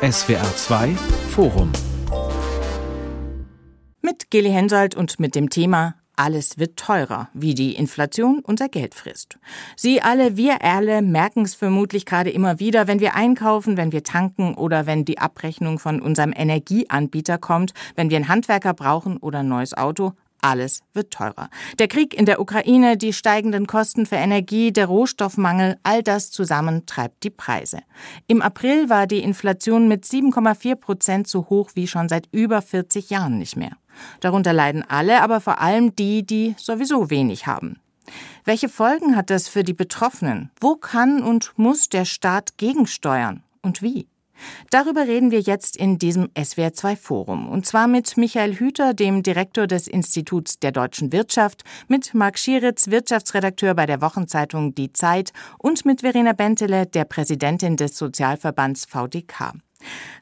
SWR 2 Forum. Mit Geli Hensoldt und mit dem Thema alles wird teurer, wie die Inflation unser Geld frisst. Sie alle, wir alle merken es vermutlich gerade immer wieder, wenn wir einkaufen, wenn wir tanken oder wenn die Abrechnung von unserem Energieanbieter kommt, wenn wir einen Handwerker brauchen oder ein neues Auto. Alles wird teurer. Der Krieg in der Ukraine, die steigenden Kosten für Energie, der Rohstoffmangel, all das zusammen treibt die Preise. Im April war die Inflation mit 7,4 Prozent so hoch wie schon seit über 40 Jahren nicht mehr. Darunter leiden alle, aber vor allem die, die sowieso wenig haben. Welche Folgen hat das für die Betroffenen? Wo kann und muss der Staat gegensteuern? Und wie? Darüber reden wir jetzt in diesem SWR2 Forum. Und zwar mit Michael Hüter, dem Direktor des Instituts der deutschen Wirtschaft, mit Marc Schieritz, Wirtschaftsredakteur bei der Wochenzeitung Die Zeit und mit Verena Bentele, der Präsidentin des Sozialverbands VDK.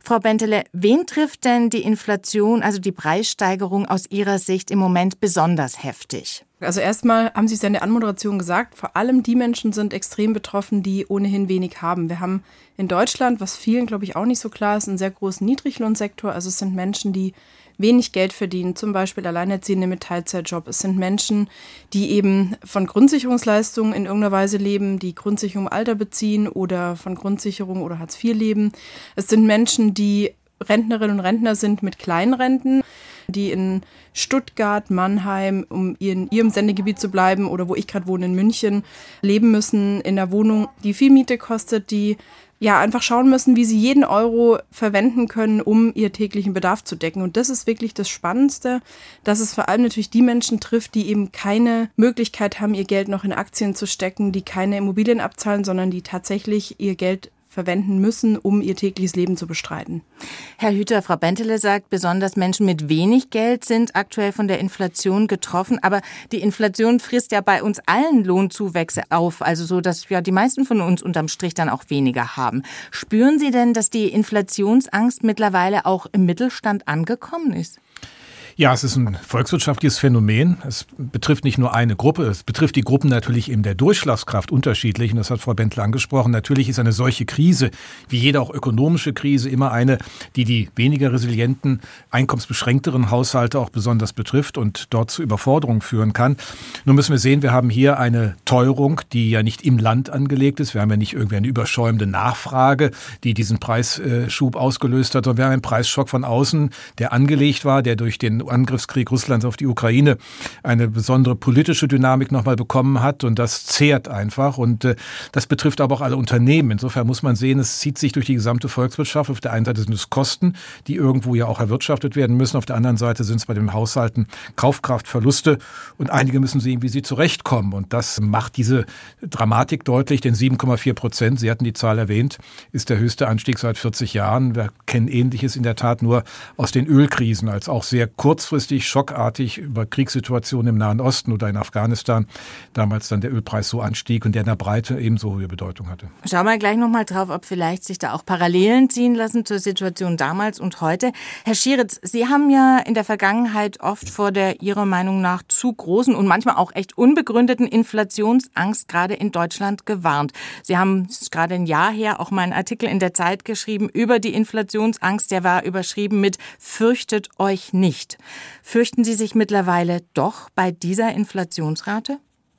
Frau Bentele, wen trifft denn die Inflation, also die Preissteigerung aus Ihrer Sicht im Moment besonders heftig? Also erstmal haben Sie es ja in der Anmoderation gesagt, vor allem die Menschen sind extrem betroffen, die ohnehin wenig haben. Wir haben in Deutschland, was vielen, glaube ich, auch nicht so klar ist, einen sehr großen Niedriglohnsektor. Also es sind Menschen, die wenig Geld verdienen, zum Beispiel Alleinerziehende mit Teilzeitjob. Es sind Menschen, die eben von Grundsicherungsleistungen in irgendeiner Weise leben, die Grundsicherung im Alter beziehen oder von Grundsicherung oder Hartz IV leben. Es sind Menschen, die Rentnerinnen und Rentner sind mit kleinen Renten, die in Stuttgart, Mannheim, um in ihrem Sendegebiet zu bleiben oder wo ich gerade wohne in München, leben müssen in einer Wohnung, die viel Miete kostet, die ja einfach schauen müssen, wie sie jeden Euro verwenden können, um ihr täglichen Bedarf zu decken. Und das ist wirklich das Spannendste, dass es vor allem natürlich die Menschen trifft, die eben keine Möglichkeit haben, ihr Geld noch in Aktien zu stecken, die keine Immobilien abzahlen, sondern die tatsächlich ihr Geld verwenden müssen, um ihr tägliches Leben zu bestreiten. Herr Hüter, Frau Bentele sagt, besonders Menschen mit wenig Geld sind aktuell von der Inflation getroffen. Aber die Inflation frisst ja bei uns allen Lohnzuwächse auf, also so, dass ja die meisten von uns unterm Strich dann auch weniger haben. Spüren Sie denn, dass die Inflationsangst mittlerweile auch im Mittelstand angekommen ist? Ja, es ist ein volkswirtschaftliches Phänomen. Es betrifft nicht nur eine Gruppe, es betrifft die Gruppen natürlich in der Durchschlagskraft unterschiedlich. Und das hat Frau Bentle angesprochen. Natürlich ist eine solche Krise, wie jede auch ökonomische Krise, immer eine, die die weniger resilienten, einkommensbeschränkteren Haushalte auch besonders betrifft und dort zu Überforderungen führen kann. Nun müssen wir sehen, wir haben hier eine Teuerung, die ja nicht im Land angelegt ist. Wir haben ja nicht irgendwie eine überschäumende Nachfrage, die diesen Preisschub ausgelöst hat, sondern wir haben einen Preisschock von außen, der angelegt war, der durch den Angriffskrieg Russlands auf die Ukraine eine besondere politische Dynamik nochmal bekommen hat und das zehrt einfach und äh, das betrifft aber auch alle Unternehmen. Insofern muss man sehen, es zieht sich durch die gesamte Volkswirtschaft. Auf der einen Seite sind es Kosten, die irgendwo ja auch erwirtschaftet werden müssen. Auf der anderen Seite sind es bei den Haushalten Kaufkraftverluste und einige müssen sehen, wie sie zurechtkommen und das macht diese Dramatik deutlich, denn 7,4 Prozent, Sie hatten die Zahl erwähnt, ist der höchste Anstieg seit 40 Jahren. Wir kennen Ähnliches in der Tat nur aus den Ölkrisen als auch sehr kurz kurzfristig, schockartig über Kriegssituationen im Nahen Osten oder in Afghanistan damals dann der Ölpreis so anstieg und der in der Breite ebenso hohe Bedeutung hatte. Schauen wir gleich nochmal drauf, ob vielleicht sich da auch Parallelen ziehen lassen zur Situation damals und heute. Herr Schieritz, Sie haben ja in der Vergangenheit oft vor der Ihrer Meinung nach zu großen und manchmal auch echt unbegründeten Inflationsangst gerade in Deutschland gewarnt. Sie haben gerade ein Jahr her auch mal einen Artikel in der Zeit geschrieben über die Inflationsangst. Der war überschrieben mit Fürchtet euch nicht. Fürchten Sie sich mittlerweile doch bei dieser Inflationsrate?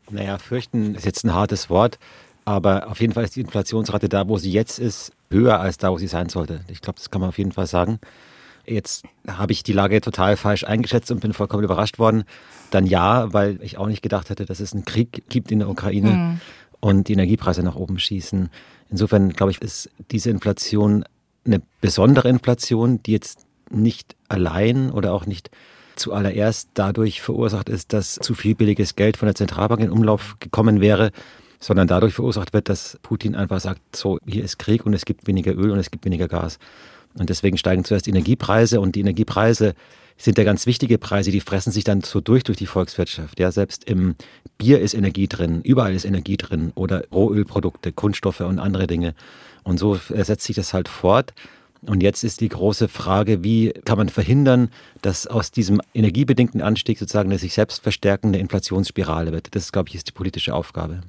Naja, fürchten ist jetzt ein hartes Wort, aber auf jeden Fall ist die Inflationsrate da, wo sie jetzt ist, höher als da, wo sie sein sollte. Ich glaube, das kann man auf jeden Fall sagen. Jetzt habe ich die Lage total falsch eingeschätzt und bin vollkommen überrascht worden. Dann ja, weil ich auch nicht gedacht hätte, dass es einen Krieg gibt in der Ukraine mhm. und die Energiepreise nach oben schießen. Insofern glaube ich, ist diese Inflation eine besondere Inflation, die jetzt nicht allein oder auch nicht zuallererst dadurch verursacht ist, dass zu viel billiges Geld von der Zentralbank in Umlauf gekommen wäre, sondern dadurch verursacht wird, dass Putin einfach sagt, so, hier ist Krieg und es gibt weniger Öl und es gibt weniger Gas. Und deswegen steigen zuerst die Energiepreise und die Energiepreise sind ja ganz wichtige Preise, die fressen sich dann so durch durch die Volkswirtschaft. Ja, selbst im Bier ist Energie drin, überall ist Energie drin oder Rohölprodukte, Kunststoffe und andere Dinge. Und so setzt sich das halt fort. Und jetzt ist die große Frage, wie kann man verhindern, dass aus diesem energiebedingten Anstieg sozusagen eine sich selbst verstärkende Inflationsspirale wird. Das, glaube ich, ist die politische Aufgabe.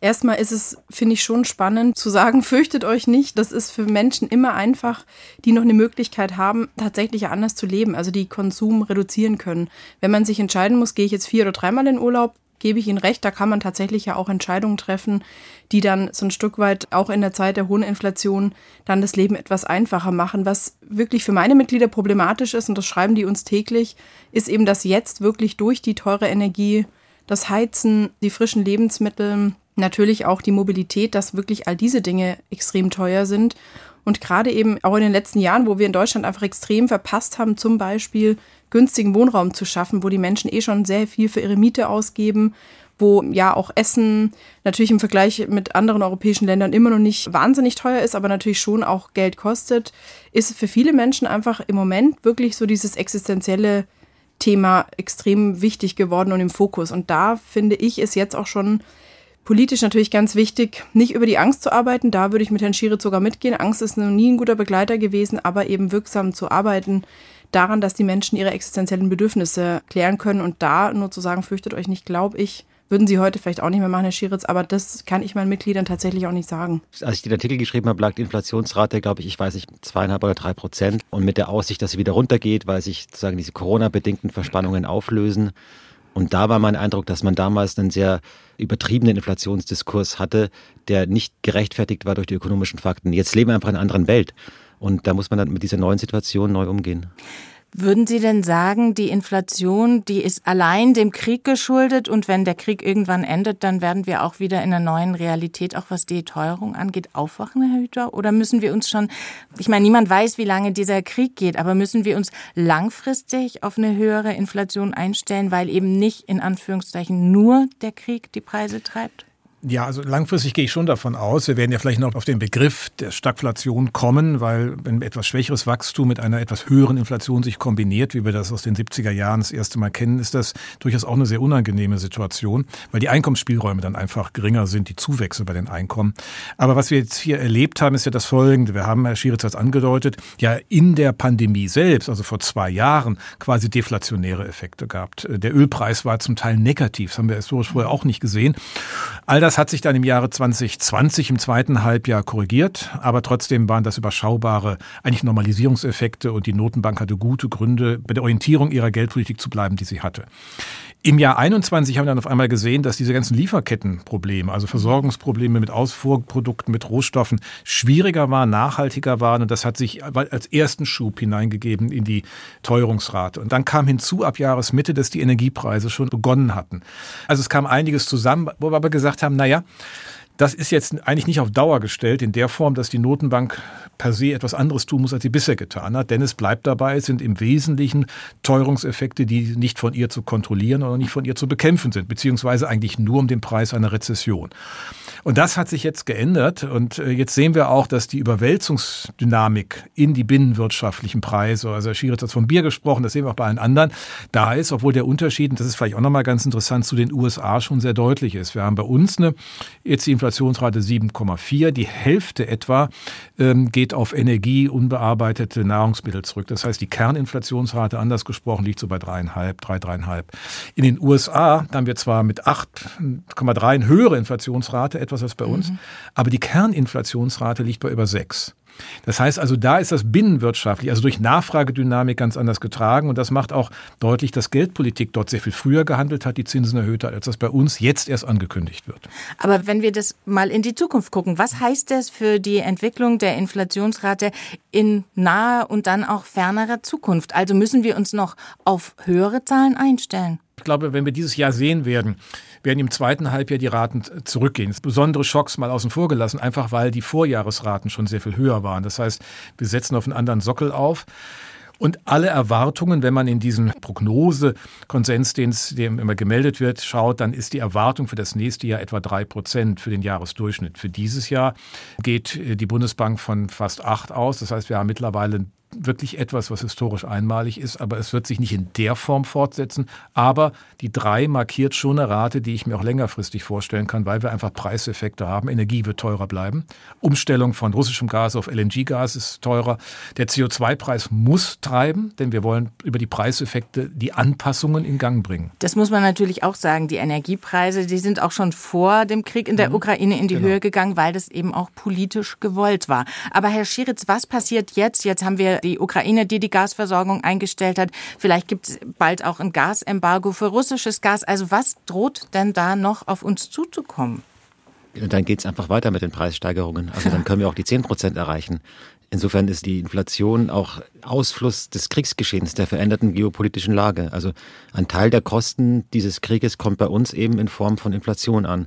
Erstmal ist es, finde ich, schon spannend zu sagen, fürchtet euch nicht. Das ist für Menschen immer einfach, die noch eine Möglichkeit haben, tatsächlich anders zu leben, also die Konsum reduzieren können. Wenn man sich entscheiden muss, gehe ich jetzt vier oder dreimal in Urlaub, gebe ich Ihnen recht, da kann man tatsächlich ja auch Entscheidungen treffen, die dann so ein Stück weit auch in der Zeit der hohen Inflation dann das Leben etwas einfacher machen. Was wirklich für meine Mitglieder problematisch ist, und das schreiben die uns täglich, ist eben, dass jetzt wirklich durch die teure Energie, das Heizen, die frischen Lebensmittel, natürlich auch die Mobilität, dass wirklich all diese Dinge extrem teuer sind. Und gerade eben auch in den letzten Jahren, wo wir in Deutschland einfach extrem verpasst haben, zum Beispiel günstigen Wohnraum zu schaffen, wo die Menschen eh schon sehr viel für ihre Miete ausgeben, wo ja auch Essen natürlich im Vergleich mit anderen europäischen Ländern immer noch nicht wahnsinnig teuer ist, aber natürlich schon auch Geld kostet, ist für viele Menschen einfach im Moment wirklich so dieses existenzielle Thema extrem wichtig geworden und im Fokus. Und da finde ich, ist jetzt auch schon politisch natürlich ganz wichtig, nicht über die Angst zu arbeiten. Da würde ich mit Herrn Schieritz sogar mitgehen. Angst ist noch nie ein guter Begleiter gewesen, aber eben wirksam zu arbeiten daran, dass die Menschen ihre existenziellen Bedürfnisse klären können. Und da nur zu sagen, fürchtet euch nicht, glaube ich, würden Sie heute vielleicht auch nicht mehr machen, Herr Schieritz, aber das kann ich meinen Mitgliedern tatsächlich auch nicht sagen. Als ich den Artikel geschrieben habe, lag die Inflationsrate, glaube ich, ich weiß nicht, zweieinhalb oder drei Prozent. Und mit der Aussicht, dass sie wieder runtergeht, weil sich sozusagen diese Corona-bedingten Verspannungen auflösen. Und da war mein Eindruck, dass man damals einen sehr übertriebenen Inflationsdiskurs hatte, der nicht gerechtfertigt war durch die ökonomischen Fakten. Jetzt leben wir einfach in einer anderen Welt. Und da muss man dann mit dieser neuen Situation neu umgehen. Würden Sie denn sagen, die Inflation, die ist allein dem Krieg geschuldet und wenn der Krieg irgendwann endet, dann werden wir auch wieder in einer neuen Realität, auch was die Teuerung angeht, aufwachen, Herr Hüter? Oder müssen wir uns schon, ich meine, niemand weiß, wie lange dieser Krieg geht, aber müssen wir uns langfristig auf eine höhere Inflation einstellen, weil eben nicht in Anführungszeichen nur der Krieg die Preise treibt? Ja, also langfristig gehe ich schon davon aus. Wir werden ja vielleicht noch auf den Begriff der Stagflation kommen, weil wenn etwas schwächeres Wachstum mit einer etwas höheren Inflation sich kombiniert, wie wir das aus den 70er Jahren das erste Mal kennen, ist das durchaus auch eine sehr unangenehme Situation, weil die Einkommensspielräume dann einfach geringer sind, die Zuwächse bei den Einkommen. Aber was wir jetzt hier erlebt haben, ist ja das Folgende. Wir haben, Herr Schieritz hat es angedeutet, ja in der Pandemie selbst, also vor zwei Jahren, quasi deflationäre Effekte gehabt. Der Ölpreis war zum Teil negativ. Das haben wir historisch vorher auch nicht gesehen. All das hat sich dann im Jahre 2020 im zweiten Halbjahr korrigiert, aber trotzdem waren das überschaubare eigentlich Normalisierungseffekte und die Notenbank hatte gute Gründe, bei der Orientierung ihrer Geldpolitik zu bleiben, die sie hatte. Im Jahr 21 haben wir dann auf einmal gesehen, dass diese ganzen Lieferkettenprobleme, also Versorgungsprobleme mit Ausfuhrprodukten, mit Rohstoffen, schwieriger waren, nachhaltiger waren. Und das hat sich als ersten Schub hineingegeben in die Teuerungsrate. Und dann kam hinzu ab Jahresmitte, dass die Energiepreise schon begonnen hatten. Also es kam einiges zusammen, wo wir aber gesagt haben, naja, das ist jetzt eigentlich nicht auf Dauer gestellt in der Form, dass die Notenbank per se etwas anderes tun muss, als sie bisher getan hat. Denn es bleibt dabei, es sind im Wesentlichen Teuerungseffekte, die nicht von ihr zu kontrollieren oder nicht von ihr zu bekämpfen sind, beziehungsweise eigentlich nur um den Preis einer Rezession. Und das hat sich jetzt geändert. Und äh, jetzt sehen wir auch, dass die Überwälzungsdynamik in die binnenwirtschaftlichen Preise, also Herr Schieritz hat vom Bier gesprochen, das sehen wir auch bei allen anderen, da ist, obwohl der Unterschied, und das ist vielleicht auch nochmal ganz interessant, zu den USA schon sehr deutlich ist. Wir haben bei uns eine, jetzt die Inflationsrate 7,4. Die Hälfte etwa ähm, geht auf Energie, unbearbeitete Nahrungsmittel zurück. Das heißt, die Kerninflationsrate, anders gesprochen, liegt so bei dreieinhalb, drei, dreieinhalb. In den USA haben wir zwar mit 8,3 eine höhere Inflationsrate etwas als bei uns, mhm. aber die Kerninflationsrate liegt bei über sechs. Das heißt also, da ist das binnenwirtschaftlich, also durch Nachfragedynamik ganz anders getragen. Und das macht auch deutlich, dass Geldpolitik dort sehr viel früher gehandelt hat, die Zinsen erhöht hat, als das bei uns jetzt erst angekündigt wird. Aber wenn wir das mal in die Zukunft gucken, was heißt das für die Entwicklung der Inflationsrate in naher und dann auch fernerer Zukunft? Also müssen wir uns noch auf höhere Zahlen einstellen? Ich glaube, wenn wir dieses Jahr sehen werden, werden im zweiten Halbjahr die Raten zurückgehen. Besondere Schocks mal außen vor gelassen, einfach weil die Vorjahresraten schon sehr viel höher waren. Das heißt, wir setzen auf einen anderen Sockel auf. Und alle Erwartungen, wenn man in diesen Prognosekonsens, den es dem immer gemeldet wird, schaut, dann ist die Erwartung für das nächste Jahr etwa drei Prozent für den Jahresdurchschnitt. Für dieses Jahr geht die Bundesbank von fast acht aus. Das heißt, wir haben mittlerweile wirklich etwas, was historisch einmalig ist, aber es wird sich nicht in der Form fortsetzen. Aber die drei markiert schon eine Rate, die ich mir auch längerfristig vorstellen kann, weil wir einfach Preiseffekte haben. Energie wird teurer bleiben. Umstellung von russischem Gas auf LNG-Gas ist teurer. Der CO2-Preis muss treiben, denn wir wollen über die Preiseffekte die Anpassungen in Gang bringen. Das muss man natürlich auch sagen. Die Energiepreise, die sind auch schon vor dem Krieg in der mhm. Ukraine in die genau. Höhe gegangen, weil das eben auch politisch gewollt war. Aber Herr Schiritz, was passiert jetzt? Jetzt haben wir die Ukraine, die die Gasversorgung eingestellt hat. Vielleicht gibt es bald auch ein Gasembargo für russisches Gas. Also was droht denn da noch auf uns zuzukommen? Und dann geht es einfach weiter mit den Preissteigerungen. Also dann können wir auch die 10 Prozent erreichen. Insofern ist die Inflation auch Ausfluss des Kriegsgeschehens, der veränderten geopolitischen Lage. Also ein Teil der Kosten dieses Krieges kommt bei uns eben in Form von Inflation an.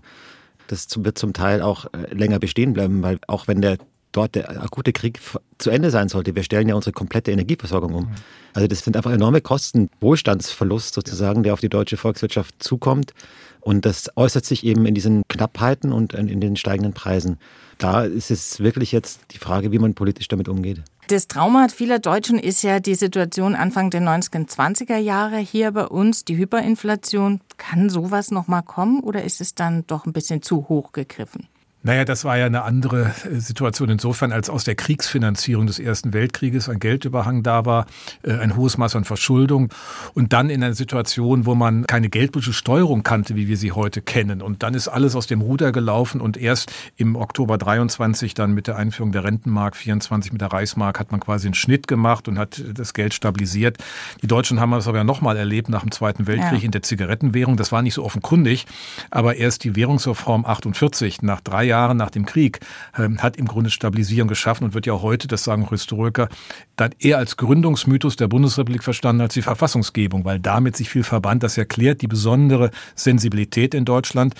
Das wird zum Teil auch äh, länger bestehen bleiben, weil auch wenn der dort der akute Krieg zu Ende sein sollte. Wir stellen ja unsere komplette Energieversorgung um. Also das sind einfach enorme Kosten, Wohlstandsverlust sozusagen, der auf die deutsche Volkswirtschaft zukommt. Und das äußert sich eben in diesen Knappheiten und in den steigenden Preisen. Da ist es wirklich jetzt die Frage, wie man politisch damit umgeht. Das Trauma vieler Deutschen ist ja die Situation Anfang der 1920er Jahre hier bei uns, die Hyperinflation. Kann sowas noch mal kommen oder ist es dann doch ein bisschen zu hoch gegriffen? Naja, das war ja eine andere äh, Situation insofern, als aus der Kriegsfinanzierung des Ersten Weltkrieges ein Geldüberhang da war, äh, ein hohes Maß an Verschuldung und dann in einer Situation, wo man keine geldpolitische Steuerung kannte, wie wir sie heute kennen. Und dann ist alles aus dem Ruder gelaufen und erst im Oktober 23 dann mit der Einführung der Rentenmark 24 mit der Reichsmark hat man quasi einen Schnitt gemacht und hat das Geld stabilisiert. Die Deutschen haben das aber ja nochmal erlebt nach dem Zweiten Weltkrieg ja. in der Zigarettenwährung. Das war nicht so offenkundig, aber erst die Währungsreform 48 nach drei Jahren nach dem Krieg, ähm, hat im Grunde Stabilisierung geschaffen und wird ja heute, das sagen Historiker, dann eher als Gründungsmythos der Bundesrepublik verstanden als die Verfassungsgebung, weil damit sich viel verband. Das erklärt die besondere Sensibilität in Deutschland.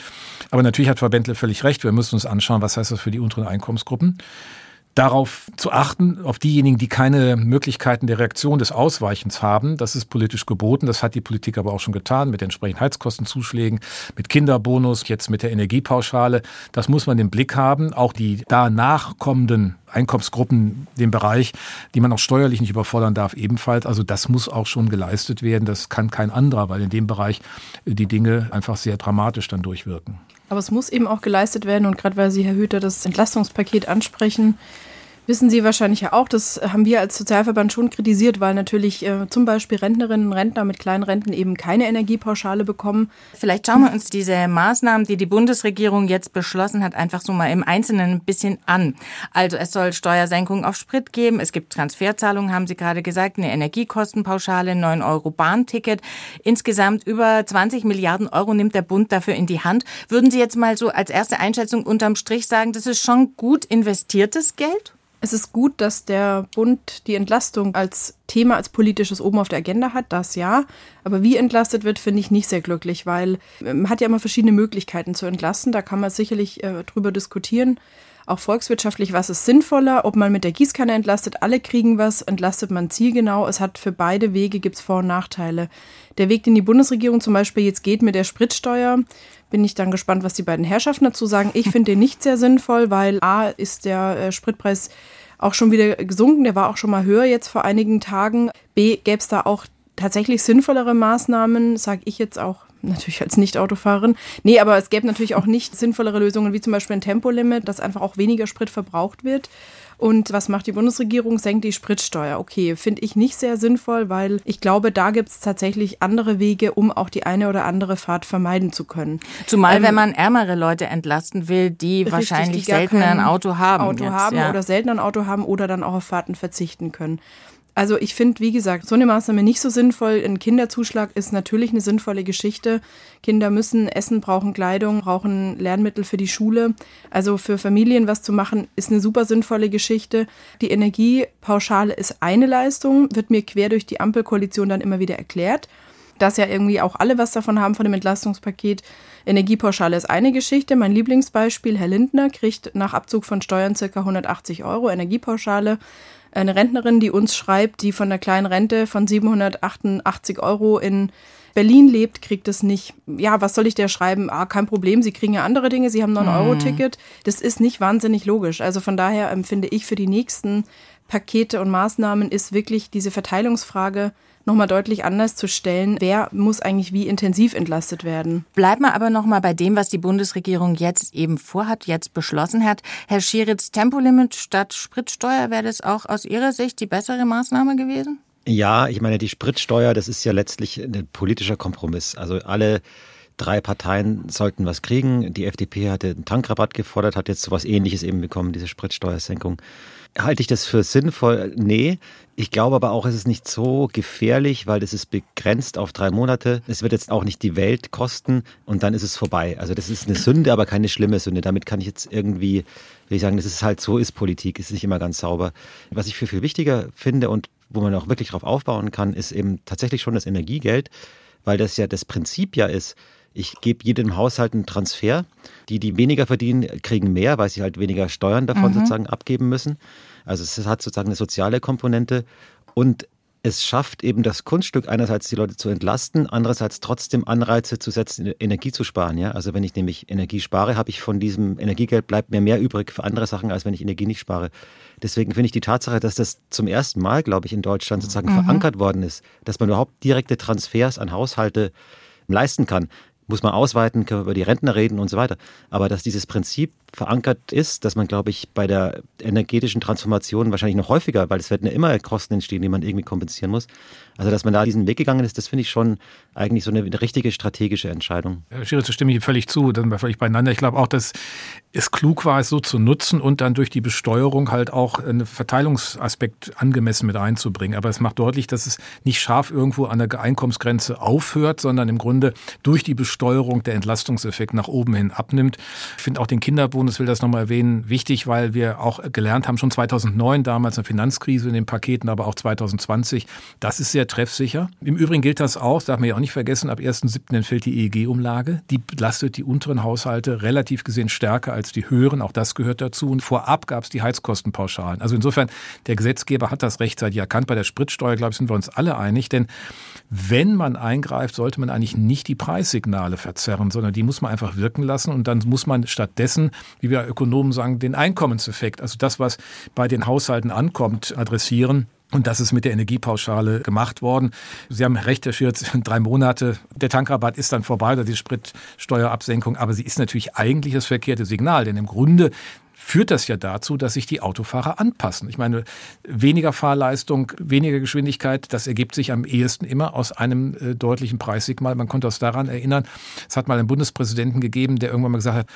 Aber natürlich hat Frau Bentle völlig recht. Wir müssen uns anschauen, was heißt das für die unteren Einkommensgruppen darauf zu achten, auf diejenigen, die keine Möglichkeiten der Reaktion des Ausweichens haben. Das ist politisch geboten. Das hat die Politik aber auch schon getan mit entsprechenden Heizkostenzuschlägen, mit Kinderbonus, jetzt mit der Energiepauschale. Das muss man im Blick haben. Auch die danach kommenden Einkommensgruppen, den Bereich, die man auch steuerlich nicht überfordern darf, ebenfalls. Also das muss auch schon geleistet werden. Das kann kein anderer, weil in dem Bereich die Dinge einfach sehr dramatisch dann durchwirken. Aber es muss eben auch geleistet werden. Und gerade weil Sie, Herr Hüter, das Entlastungspaket ansprechen, wissen Sie wahrscheinlich ja auch, das haben wir als Sozialverband schon kritisiert, weil natürlich äh, zum Beispiel Rentnerinnen und Rentner mit kleinen Renten eben keine Energiepauschale bekommen. Vielleicht schauen wir uns diese Maßnahmen, die die Bundesregierung jetzt beschlossen hat, einfach so mal im Einzelnen ein bisschen an. Also es soll Steuersenkungen auf Sprit geben, es gibt Transferzahlungen, haben Sie gerade gesagt, eine Energiekostenpauschale, 9 Euro Bahnticket. Insgesamt über 20 Milliarden Euro nimmt der Bund dafür in die Hand. Würden Sie jetzt mal so als erste Einschätzung unterm Strich sagen, das ist schon gut investiertes Geld? Es ist gut, dass der Bund die Entlastung als Thema, als politisches oben auf der Agenda hat, das ja. Aber wie entlastet wird, finde ich nicht sehr glücklich, weil man hat ja immer verschiedene Möglichkeiten zu entlasten. Da kann man sicherlich äh, drüber diskutieren. Auch volkswirtschaftlich, was ist sinnvoller, ob man mit der Gießkanne entlastet, alle kriegen was, entlastet man zielgenau. Es hat für beide Wege gibt's Vor- und Nachteile. Der Weg, den die Bundesregierung zum Beispiel jetzt geht mit der Spritsteuer, bin ich dann gespannt, was die beiden Herrschaften dazu sagen. Ich finde den nicht sehr sinnvoll, weil A ist der äh, Spritpreis auch schon wieder gesunken. Der war auch schon mal höher jetzt vor einigen Tagen. B gäbe es da auch tatsächlich sinnvollere Maßnahmen, sage ich jetzt auch natürlich als Nicht-Autofahrerin. Nee, aber es gäbe natürlich auch nicht sinnvollere Lösungen, wie zum Beispiel ein Tempolimit, dass einfach auch weniger Sprit verbraucht wird. Und was macht die Bundesregierung? Senkt die Spritsteuer. Okay, finde ich nicht sehr sinnvoll, weil ich glaube, da gibt es tatsächlich andere Wege, um auch die eine oder andere Fahrt vermeiden zu können. Zumal, ähm, wenn man ärmere Leute entlasten will, die richtig, wahrscheinlich die seltener ein Auto haben. Auto jetzt, haben ja. oder seltener ein Auto haben oder dann auch auf Fahrten verzichten können. Also ich finde, wie gesagt, so eine Maßnahme nicht so sinnvoll. Ein Kinderzuschlag ist natürlich eine sinnvolle Geschichte. Kinder müssen essen, brauchen Kleidung, brauchen Lernmittel für die Schule. Also für Familien was zu machen, ist eine super sinnvolle Geschichte. Die Energiepauschale ist eine Leistung, wird mir quer durch die Ampelkoalition dann immer wieder erklärt. Dass ja irgendwie auch alle was davon haben von dem Entlastungspaket. Energiepauschale ist eine Geschichte. Mein Lieblingsbeispiel, Herr Lindner kriegt nach Abzug von Steuern circa 180 Euro Energiepauschale eine Rentnerin, die uns schreibt, die von der kleinen Rente von 788 Euro in Berlin lebt, kriegt es nicht. Ja, was soll ich der schreiben? Ah, kein Problem, Sie kriegen ja andere Dinge, Sie haben noch ein mhm. Euro-Ticket. Das ist nicht wahnsinnig logisch. Also von daher empfinde ich für die nächsten Pakete und Maßnahmen ist wirklich diese Verteilungsfrage nochmal deutlich anders zu stellen. Wer muss eigentlich wie intensiv entlastet werden? Bleiben wir aber nochmal bei dem, was die Bundesregierung jetzt eben vorhat, jetzt beschlossen hat. Herr Schieritz, Tempolimit statt Spritsteuer, wäre das auch aus Ihrer Sicht die bessere Maßnahme gewesen? Ja, ich meine, die Spritsteuer, das ist ja letztlich ein politischer Kompromiss. Also alle drei Parteien sollten was kriegen. Die FDP hatte einen Tankrabatt gefordert, hat jetzt sowas ähnliches eben bekommen, diese Spritsteuersenkung. Halte ich das für sinnvoll? Nee. Ich glaube aber auch, es ist nicht so gefährlich, weil das ist begrenzt auf drei Monate. Es wird jetzt auch nicht die Welt kosten und dann ist es vorbei. Also das ist eine Sünde, aber keine schlimme Sünde. Damit kann ich jetzt irgendwie, will ich sagen, das ist halt so ist Politik, ist nicht immer ganz sauber. Was ich für viel wichtiger finde und wo man auch wirklich drauf aufbauen kann, ist eben tatsächlich schon das Energiegeld, weil das ja das Prinzip ja ist, ich gebe jedem Haushalt einen Transfer. Die, die weniger verdienen, kriegen mehr, weil sie halt weniger Steuern davon mhm. sozusagen abgeben müssen. Also es hat sozusagen eine soziale Komponente und es schafft eben das Kunststück einerseits die Leute zu entlasten, andererseits trotzdem Anreize zu setzen, Energie zu sparen. Ja? Also wenn ich nämlich Energie spare, habe ich von diesem Energiegeld bleibt mir mehr übrig für andere Sachen, als wenn ich Energie nicht spare. Deswegen finde ich die Tatsache, dass das zum ersten Mal, glaube ich, in Deutschland sozusagen mhm. verankert worden ist, dass man überhaupt direkte Transfers an Haushalte leisten kann muss man ausweiten, können wir über die Rentner reden und so weiter. Aber dass dieses Prinzip verankert ist, dass man, glaube ich, bei der energetischen Transformation wahrscheinlich noch häufiger, weil es werden ja immer Kosten entstehen, die man irgendwie kompensieren muss. Also, dass man da diesen Weg gegangen ist, das finde ich schon eigentlich so eine richtige strategische Entscheidung. Herr Schirr, stimme ich völlig zu, dann völlig beieinander. Ich glaube auch, dass es klug war, es so zu nutzen und dann durch die Besteuerung halt auch einen Verteilungsaspekt angemessen mit einzubringen. Aber es macht deutlich, dass es nicht scharf irgendwo an der Einkommensgrenze aufhört, sondern im Grunde durch die Besteuerung der Entlastungseffekt nach oben hin abnimmt. Ich finde auch den Kinderbonus will das nochmal erwähnen, wichtig, weil wir auch gelernt haben, schon 2009 damals eine Finanzkrise in den Paketen, aber auch 2020. Das ist sehr treffsicher. Im Übrigen gilt das auch, darf man ja auch nicht vergessen, ab 1.7. entfällt die EEG-Umlage. Die belastet die unteren Haushalte relativ gesehen stärker als die höheren. Auch das gehört dazu. Und vorab gab es die Heizkostenpauschalen. Also insofern, der Gesetzgeber hat das rechtzeitig erkannt. Bei der Spritsteuer, glaube ich, sind wir uns alle einig. Denn wenn man eingreift, sollte man eigentlich nicht die Preissignale verzerren, sondern die muss man einfach wirken lassen. Und dann muss man stattdessen wie wir Ökonomen sagen, den Einkommenseffekt, also das, was bei den Haushalten ankommt, adressieren. Und das ist mit der Energiepauschale gemacht worden. Sie haben recht, Herr Schürz, drei Monate. Der Tankrabatt ist dann vorbei, oder die Spritsteuerabsenkung. Aber sie ist natürlich eigentlich das verkehrte Signal. Denn im Grunde führt das ja dazu, dass sich die Autofahrer anpassen. Ich meine, weniger Fahrleistung, weniger Geschwindigkeit, das ergibt sich am ehesten immer aus einem äh, deutlichen Preissignal. Man konnte uns daran erinnern, es hat mal einen Bundespräsidenten gegeben, der irgendwann mal gesagt hat,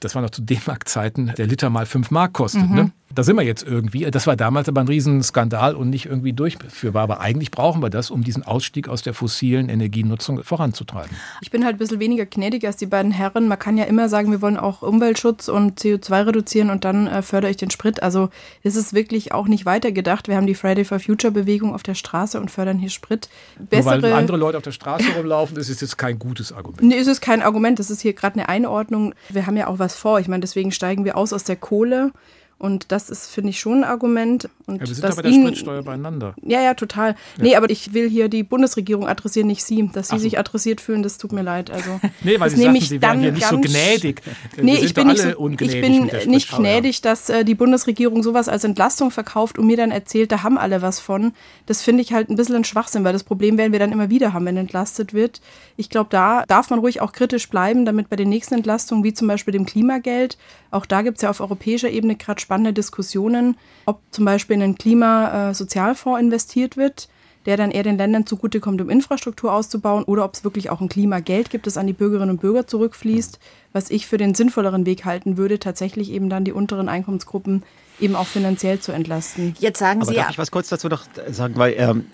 das war noch zu D-Mark-Zeiten, der Liter mal fünf Mark kostet. Mhm. Ne? Da sind wir jetzt irgendwie. Das war damals aber ein Riesenskandal und nicht irgendwie durchführbar. Aber eigentlich brauchen wir das, um diesen Ausstieg aus der fossilen Energienutzung voranzutreiben. Ich bin halt ein bisschen weniger gnädig als die beiden Herren. Man kann ja immer sagen, wir wollen auch Umweltschutz und CO2 reduzieren und dann äh, fördere ich den Sprit. Also ist es wirklich auch nicht weitergedacht. Wir haben die Friday for Future Bewegung auf der Straße und fördern hier Sprit. Bessere, Nur weil andere Leute auf der Straße rumlaufen, das ist jetzt kein gutes Argument. Nee, ist es kein Argument. Das ist hier gerade eine Einordnung. Wir haben ja auch was vor. Ich meine, deswegen steigen wir aus aus der Kohle. Und das ist, finde ich, schon ein Argument. Und ja, wir sind aber bei der Spritsteuer beieinander. Ja, ja, total. Ja. Nee, aber ich will hier die Bundesregierung adressieren, nicht Sie. Dass Sie so. sich adressiert fühlen, das tut mir leid. Also, nee, weil Sie sagten, Sie wären hier nicht so gnädig. Nee, ich bin, nicht, so, ich bin nicht gnädig, dass äh, die Bundesregierung sowas als Entlastung verkauft und mir dann erzählt, da haben alle was von. Das finde ich halt ein bisschen ein Schwachsinn, weil das Problem werden wir dann immer wieder haben, wenn entlastet wird. Ich glaube, da darf man ruhig auch kritisch bleiben, damit bei den nächsten Entlastungen, wie zum Beispiel dem Klimageld, auch da gibt es ja auf europäischer Ebene gerade spannende Diskussionen, ob zum Beispiel in einen Klimasozialfonds investiert wird, der dann eher den Ländern zugutekommt, um Infrastruktur auszubauen, oder ob es wirklich auch ein Klimageld gibt, das an die Bürgerinnen und Bürger zurückfließt, was ich für den sinnvolleren Weg halten würde, tatsächlich eben dann die unteren Einkommensgruppen eben auch finanziell zu entlasten. Jetzt sagen Aber Sie darf ja. ich was kurz dazu noch sagen, weil ähm,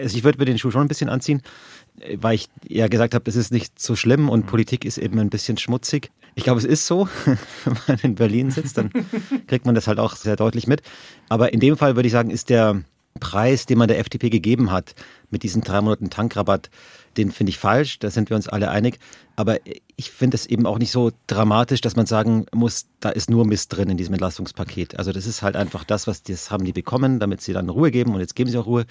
also ich würde mir den Schuh schon ein bisschen anziehen weil ich ja gesagt habe, es ist nicht so schlimm und Politik ist eben ein bisschen schmutzig. Ich glaube, es ist so. Wenn man in Berlin sitzt, dann kriegt man das halt auch sehr deutlich mit. Aber in dem Fall würde ich sagen, ist der Preis, den man der FDP gegeben hat, mit diesen drei Monaten Tankrabatt, den finde ich falsch, da sind wir uns alle einig. Aber ich finde es eben auch nicht so dramatisch, dass man sagen muss, da ist nur Mist drin in diesem Entlastungspaket. Also das ist halt einfach das, was das haben die bekommen, damit sie dann Ruhe geben und jetzt geben sie auch Ruhe.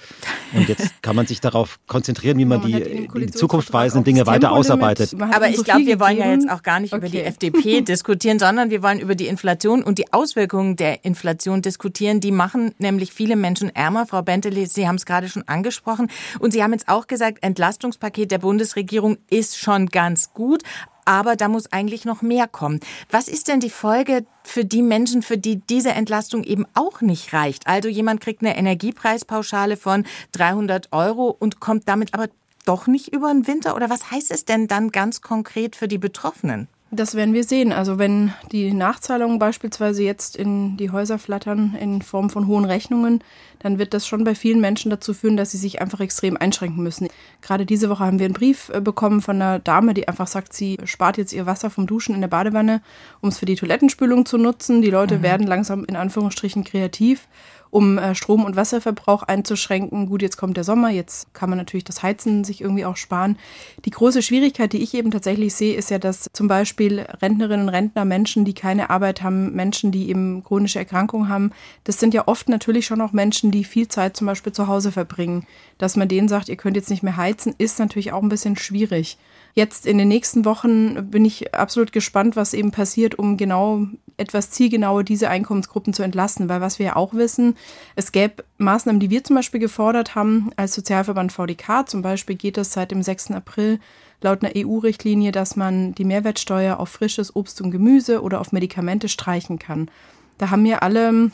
Und jetzt kann man sich darauf konzentrieren, wie man, man die, die zukunftsweisenden Dinge weiter ausarbeitet. Aber ich glaube, wir wollen ja jetzt auch gar nicht okay. über die FDP diskutieren, sondern wir wollen über die Inflation und die Auswirkungen der Inflation diskutieren. Die machen nämlich viele Menschen ärmer. Frau Bentley, Sie haben es gerade schon angesprochen. Und Sie haben jetzt auch gesagt, Entlastungspaket der Bundesregierung ist schon ganz gut, aber da muss eigentlich noch mehr kommen. Was ist denn die Folge für die Menschen, für die diese Entlastung eben auch nicht reicht? Also jemand kriegt eine Energiepreispauschale von 300 Euro und kommt damit aber doch nicht über den Winter? Oder was heißt es denn dann ganz konkret für die Betroffenen? Das werden wir sehen. Also wenn die Nachzahlungen beispielsweise jetzt in die Häuser flattern in Form von hohen Rechnungen, dann wird das schon bei vielen Menschen dazu führen, dass sie sich einfach extrem einschränken müssen. Gerade diese Woche haben wir einen Brief äh, bekommen von einer Dame, die einfach sagt, sie spart jetzt ihr Wasser vom Duschen in der Badewanne, um es für die Toilettenspülung zu nutzen. Die Leute mhm. werden langsam in Anführungsstrichen kreativ um äh, Strom- und Wasserverbrauch einzuschränken. Gut, jetzt kommt der Sommer, jetzt kann man natürlich das Heizen sich irgendwie auch sparen. Die große Schwierigkeit, die ich eben tatsächlich sehe, ist ja, dass zum Beispiel Rentnerinnen und Rentner, Menschen, die keine Arbeit haben, Menschen, die eben chronische Erkrankungen haben, das sind ja oft natürlich schon auch Menschen, die viel Zeit zum Beispiel zu Hause verbringen. Dass man denen sagt, ihr könnt jetzt nicht mehr heizen, ist natürlich auch ein bisschen schwierig. Jetzt in den nächsten Wochen bin ich absolut gespannt, was eben passiert, um genau etwas zielgenauer diese Einkommensgruppen zu entlasten. Weil was wir ja auch wissen, es gäbe Maßnahmen, die wir zum Beispiel gefordert haben als Sozialverband VDK. Zum Beispiel geht es seit dem 6. April laut einer EU-Richtlinie, dass man die Mehrwertsteuer auf frisches Obst und Gemüse oder auf Medikamente streichen kann. Da haben wir alle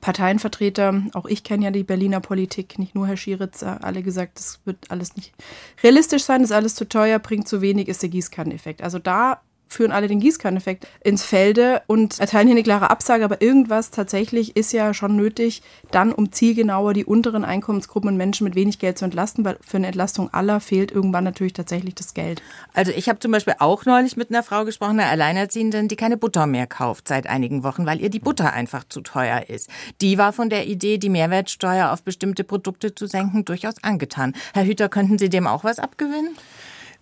Parteienvertreter, auch ich kenne ja die Berliner Politik, nicht nur Herr Schieritz, alle gesagt, das wird alles nicht realistisch sein, ist alles zu teuer, bringt zu wenig, ist der Gießkanneneffekt. Also da führen alle den Gießkanneneffekt ins Felde und erteilen hier eine klare Absage, aber irgendwas tatsächlich ist ja schon nötig, dann um zielgenauer die unteren Einkommensgruppen und Menschen mit wenig Geld zu entlasten, weil für eine Entlastung aller fehlt irgendwann natürlich tatsächlich das Geld. Also ich habe zum Beispiel auch neulich mit einer Frau gesprochen, einer Alleinerziehenden, die keine Butter mehr kauft seit einigen Wochen, weil ihr die Butter einfach zu teuer ist. Die war von der Idee, die Mehrwertsteuer auf bestimmte Produkte zu senken, durchaus angetan. Herr Hüter, könnten Sie dem auch was abgewinnen?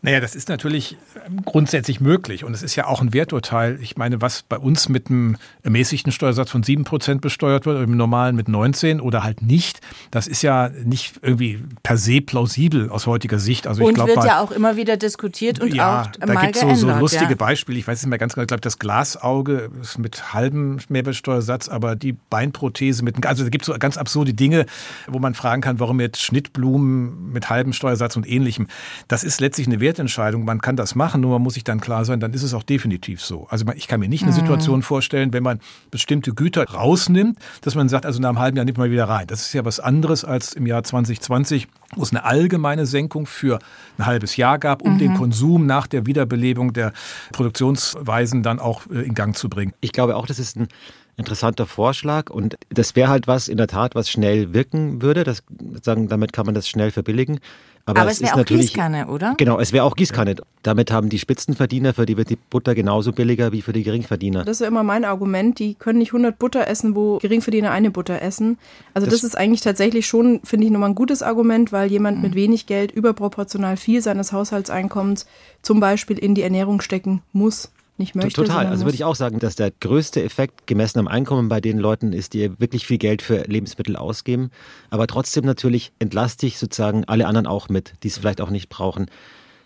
Naja, das ist natürlich ähm, grundsätzlich möglich und es ist ja auch ein Werturteil. Ich meine, was bei uns mit einem ermäßigten Steuersatz von 7% besteuert wird, im normalen mit 19 oder halt nicht, das ist ja nicht irgendwie per se plausibel aus heutiger Sicht. Also und ich glaube, wird ja auch immer wieder diskutiert und ja, auch da mal gibt's so, so lustige ja. Beispiele. Ich weiß nicht mehr ganz genau, ich glaube, das Glasauge ist mit halbem Mehrwertsteuersatz, aber die Beinprothese mit, also da gibt es so ganz absurde Dinge, wo man fragen kann, warum jetzt Schnittblumen mit halbem Steuersatz und ähnlichem. Das ist letztlich eine Wertentscheidung. Man kann das machen, nur man muss sich dann klar sein, dann ist es auch definitiv so. Also ich kann mir nicht eine mhm. Situation vorstellen, wenn man bestimmte Güter rausnimmt, dass man sagt, also nach einem halben Jahr nimmt man wieder rein. Das ist ja was anderes als im Jahr 2020, wo es eine allgemeine Senkung für ein halbes Jahr gab, um mhm. den Konsum nach der Wiederbelebung der Produktionsweisen dann auch äh, in Gang zu bringen. Ich glaube auch, das ist ein interessanter Vorschlag und das wäre halt was in der Tat, was schnell wirken würde. Das, sagen, damit kann man das schnell verbilligen. Aber, Aber es, es wäre auch Gießkanne, oder? Genau, es wäre auch Gießkanne. Damit haben die Spitzenverdiener, für die wird die Butter genauso billiger wie für die Geringverdiener. Das ist ja immer mein Argument. Die können nicht 100 Butter essen, wo Geringverdiener eine Butter essen. Also das, das ist eigentlich tatsächlich schon, finde ich, nochmal ein gutes Argument, weil jemand mhm. mit wenig Geld überproportional viel seines Haushaltseinkommens zum Beispiel in die Ernährung stecken muss nicht möchte. Total. Also würde ich auch sagen, dass der größte Effekt gemessen am Einkommen bei den Leuten ist, die wirklich viel Geld für Lebensmittel ausgeben. Aber trotzdem natürlich entlaste ich sozusagen alle anderen auch mit, die es vielleicht auch nicht brauchen.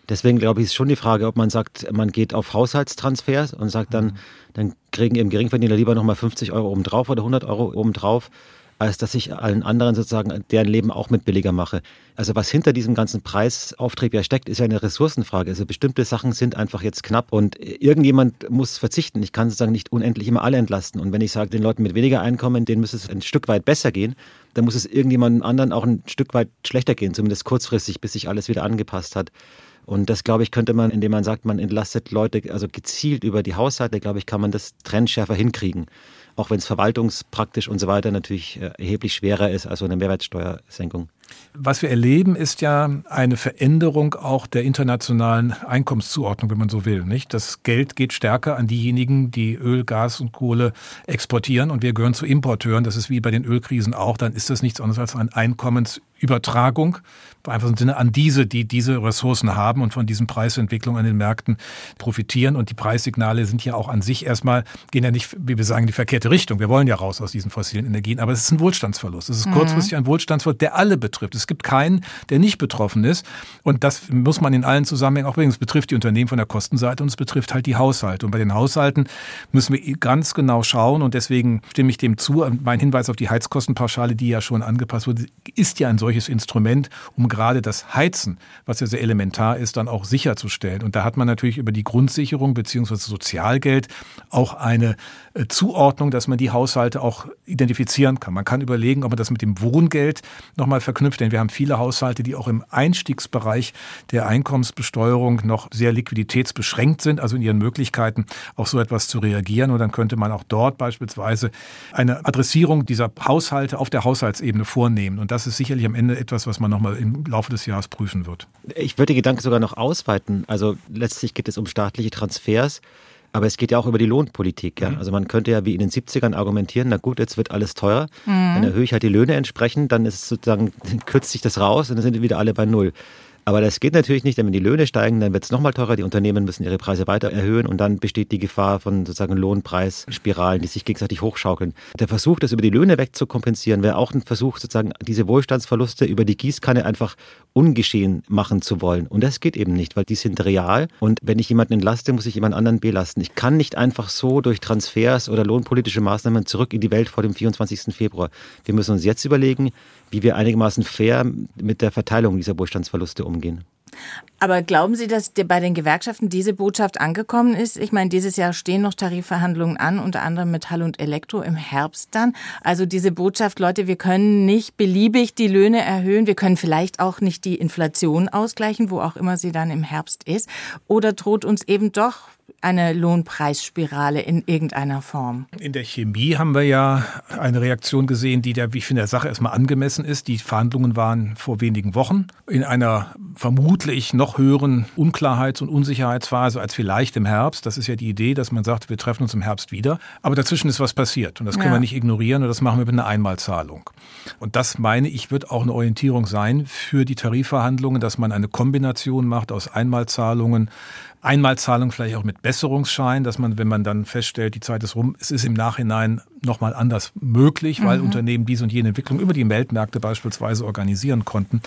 Deswegen glaube ich, ist schon die Frage, ob man sagt, man geht auf Haushaltstransfers und sagt dann, dann kriegen eben Geringverdiener lieber nochmal 50 Euro obendrauf oder 100 Euro obendrauf als dass ich allen anderen sozusagen deren Leben auch mit billiger mache. Also was hinter diesem ganzen Preisauftrieb ja steckt, ist ja eine Ressourcenfrage. Also bestimmte Sachen sind einfach jetzt knapp und irgendjemand muss verzichten. Ich kann sozusagen nicht unendlich immer alle entlasten. Und wenn ich sage, den Leuten mit weniger Einkommen, denen muss es ein Stück weit besser gehen, dann muss es irgendjemandem anderen auch ein Stück weit schlechter gehen, zumindest kurzfristig, bis sich alles wieder angepasst hat. Und das, glaube ich, könnte man, indem man sagt, man entlastet Leute, also gezielt über die Haushalte, glaube ich, kann man das trennschärfer hinkriegen auch wenn es verwaltungspraktisch und so weiter natürlich äh, erheblich schwerer ist als so eine Mehrwertsteuersenkung. Was wir erleben, ist ja eine Veränderung auch der internationalen Einkommenszuordnung, wenn man so will. Nicht? Das Geld geht stärker an diejenigen, die Öl, Gas und Kohle exportieren und wir gehören zu Importeuren. Das ist wie bei den Ölkrisen auch. Dann ist das nichts anderes als ein Einkommens Übertragung einfach im Sinne an diese, die diese Ressourcen haben und von diesen Preisentwicklungen an den Märkten profitieren. Und die Preissignale sind ja auch an sich erstmal, gehen ja nicht, wie wir sagen, in die verkehrte Richtung. Wir wollen ja raus aus diesen fossilen Energien, aber es ist ein Wohlstandsverlust. Es ist mhm. kurzfristig ein Wohlstandsverlust, der alle betrifft. Es gibt keinen, der nicht betroffen ist. Und das muss man in allen Zusammenhängen auch bringen. Es betrifft die Unternehmen von der Kostenseite und es betrifft halt die Haushalte. Und bei den Haushalten müssen wir ganz genau schauen und deswegen stimme ich dem zu. Mein Hinweis auf die Heizkostenpauschale, die ja schon angepasst wurde, ist ja ein solches Instrument, um gerade das Heizen, was ja sehr elementar ist, dann auch sicherzustellen. Und da hat man natürlich über die Grundsicherung beziehungsweise Sozialgeld auch eine äh, Zuordnung, dass man die Haushalte auch identifizieren kann. Man kann überlegen, ob man das mit dem Wohngeld nochmal verknüpft, denn wir haben viele Haushalte, die auch im Einstiegsbereich der Einkommensbesteuerung noch sehr liquiditätsbeschränkt sind, also in ihren Möglichkeiten auf so etwas zu reagieren. Und dann könnte man auch dort beispielsweise eine Adressierung dieser Haushalte auf der Haushaltsebene vornehmen. Und das ist sicherlich am Ende etwas, was man nochmal im Laufe des Jahres prüfen wird. Ich würde den Gedanken sogar noch ausweiten. Also letztlich geht es um staatliche Transfers. Aber es geht ja auch über die Lohnpolitik. Ja? Mhm. Also man könnte ja wie in den 70ern argumentieren, na gut, jetzt wird alles teuer, mhm. dann erhöhe ich halt die Löhne entsprechend, dann ist sozusagen, kürzt sich das raus und dann sind wir wieder alle bei Null. Aber das geht natürlich nicht, denn wenn die Löhne steigen, dann wird es nochmal teurer. Die Unternehmen müssen ihre Preise weiter erhöhen und dann besteht die Gefahr von sozusagen Lohnpreisspiralen, die sich gegenseitig hochschaukeln. Der Versuch, das über die Löhne wegzukompensieren, wäre auch ein Versuch, sozusagen diese Wohlstandsverluste über die Gießkanne einfach ungeschehen machen zu wollen. Und das geht eben nicht, weil die sind real. Und wenn ich jemanden entlaste, muss ich jemand anderen belasten. Ich kann nicht einfach so durch Transfers oder lohnpolitische Maßnahmen zurück in die Welt vor dem 24. Februar. Wir müssen uns jetzt überlegen, wie wir einigermaßen fair mit der Verteilung dieser Wohlstandsverluste umgehen. Aber glauben Sie, dass bei den Gewerkschaften diese Botschaft angekommen ist? Ich meine, dieses Jahr stehen noch Tarifverhandlungen an, unter anderem Metall und Elektro im Herbst dann. Also diese Botschaft, Leute, wir können nicht beliebig die Löhne erhöhen, wir können vielleicht auch nicht die Inflation ausgleichen, wo auch immer sie dann im Herbst ist. Oder droht uns eben doch eine Lohnpreisspirale in irgendeiner Form? In der Chemie haben wir ja eine Reaktion gesehen, die der, wie ich finde, der Sache erstmal angemessen ist. Die Verhandlungen waren vor wenigen Wochen in einer vermutlich noch höheren Unklarheits- und Unsicherheitsphase als vielleicht im Herbst. Das ist ja die Idee, dass man sagt, wir treffen uns im Herbst wieder. Aber dazwischen ist was passiert und das können ja. wir nicht ignorieren und das machen wir mit einer Einmalzahlung. Und das meine ich, wird auch eine Orientierung sein für die Tarifverhandlungen, dass man eine Kombination macht aus Einmalzahlungen, Einmalzahlung vielleicht auch mit Besserungsschein, dass man, wenn man dann feststellt, die Zeit ist rum, es ist im Nachhinein nochmal anders möglich, weil mhm. Unternehmen diese und jene Entwicklung über die Weltmärkte beispielsweise organisieren konnten,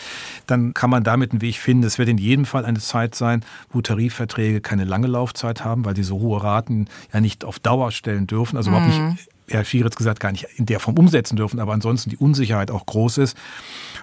dann kann man damit einen Weg finden. Es wird in jedem Fall eine Zeit sein, wo Tarifverträge keine lange Laufzeit haben, weil die so hohe Raten ja nicht auf Dauer stellen dürfen, also mhm. überhaupt nicht Herr Schieritz gesagt, gar nicht in der Form umsetzen dürfen, aber ansonsten die Unsicherheit auch groß ist.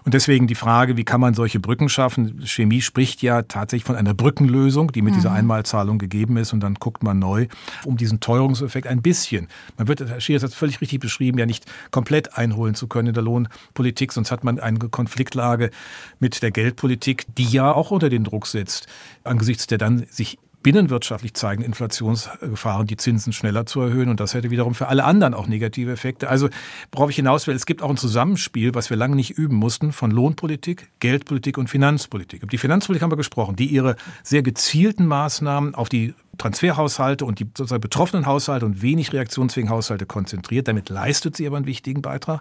Und deswegen die Frage, wie kann man solche Brücken schaffen? Chemie spricht ja tatsächlich von einer Brückenlösung, die mit mhm. dieser Einmalzahlung gegeben ist und dann guckt man neu, um diesen Teuerungseffekt ein bisschen, man wird, Herr Schieritz hat es völlig richtig beschrieben, ja nicht komplett einholen zu können in der Lohnpolitik, sonst hat man eine Konfliktlage mit der Geldpolitik, die ja auch unter den Druck setzt, angesichts der dann sich binnenwirtschaftlich zeigen Inflationsgefahren, die Zinsen schneller zu erhöhen. Und das hätte wiederum für alle anderen auch negative Effekte. Also worauf ich hinaus will, es gibt auch ein Zusammenspiel, was wir lange nicht üben mussten, von Lohnpolitik, Geldpolitik und Finanzpolitik. Über die Finanzpolitik haben wir gesprochen, die ihre sehr gezielten Maßnahmen auf die Transferhaushalte und die sozusagen betroffenen Haushalte und wenig reaktionsfähigen Haushalte konzentriert. Damit leistet sie aber einen wichtigen Beitrag.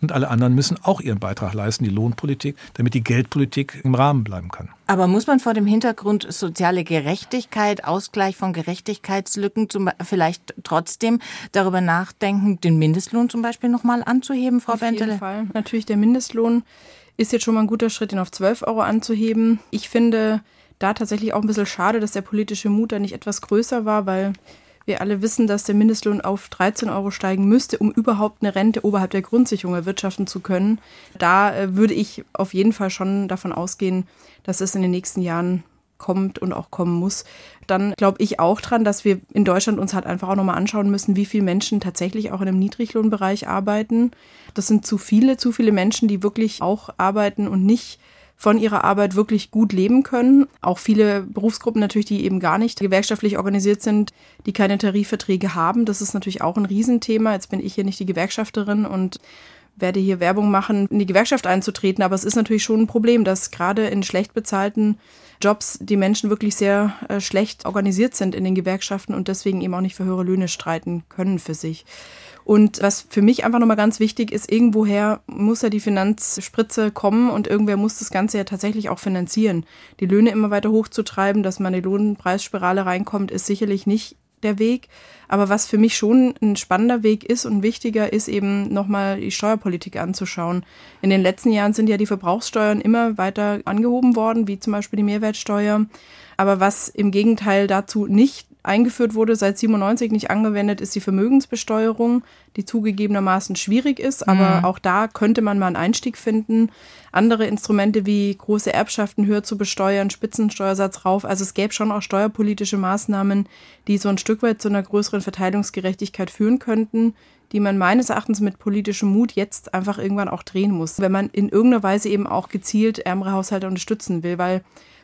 Und alle anderen müssen auch ihren Beitrag leisten, die Lohnpolitik, damit die Geldpolitik im Rahmen bleiben kann. Aber muss man vor dem Hintergrund soziale Gerechtigkeit, Ausgleich von Gerechtigkeitslücken zum, vielleicht trotzdem darüber nachdenken, den Mindestlohn zum Beispiel nochmal anzuheben, Frau Auf Bentele? Auf jeden Fall. Natürlich der Mindestlohn ist jetzt schon mal ein guter Schritt, ihn auf 12 Euro anzuheben. Ich finde, da tatsächlich auch ein bisschen schade, dass der politische Mut da nicht etwas größer war, weil wir alle wissen, dass der Mindestlohn auf 13 Euro steigen müsste, um überhaupt eine Rente oberhalb der Grundsicherung erwirtschaften zu können. Da äh, würde ich auf jeden Fall schon davon ausgehen, dass es in den nächsten Jahren kommt und auch kommen muss. Dann glaube ich auch dran, dass wir in Deutschland uns halt einfach auch nochmal anschauen müssen, wie viele Menschen tatsächlich auch in einem Niedriglohnbereich arbeiten. Das sind zu viele, zu viele Menschen, die wirklich auch arbeiten und nicht von ihrer Arbeit wirklich gut leben können. Auch viele Berufsgruppen natürlich, die eben gar nicht gewerkschaftlich organisiert sind, die keine Tarifverträge haben. Das ist natürlich auch ein Riesenthema. Jetzt bin ich hier nicht die Gewerkschafterin und werde hier Werbung machen, in die Gewerkschaft einzutreten, aber es ist natürlich schon ein Problem, dass gerade in schlecht bezahlten Jobs die Menschen wirklich sehr äh, schlecht organisiert sind in den Gewerkschaften und deswegen eben auch nicht für höhere Löhne streiten können für sich. Und was für mich einfach nochmal ganz wichtig ist, irgendwoher muss ja die Finanzspritze kommen und irgendwer muss das Ganze ja tatsächlich auch finanzieren. Die Löhne immer weiter hochzutreiben, dass man in die Lohnpreisspirale reinkommt, ist sicherlich nicht der Weg. Aber was für mich schon ein spannender Weg ist und wichtiger ist eben nochmal die Steuerpolitik anzuschauen. In den letzten Jahren sind ja die Verbrauchssteuern immer weiter angehoben worden, wie zum Beispiel die Mehrwertsteuer. Aber was im Gegenteil dazu nicht eingeführt wurde, seit 97 nicht angewendet, ist die Vermögensbesteuerung, die zugegebenermaßen schwierig ist, aber mhm. auch da könnte man mal einen Einstieg finden. Andere Instrumente wie große Erbschaften höher zu besteuern, Spitzensteuersatz rauf. Also es gäbe schon auch steuerpolitische Maßnahmen, die so ein Stück weit zu einer größeren Verteilungsgerechtigkeit führen könnten, die man meines Erachtens mit politischem Mut jetzt einfach irgendwann auch drehen muss, wenn man in irgendeiner Weise eben auch gezielt ärmere Haushalte unterstützen will, weil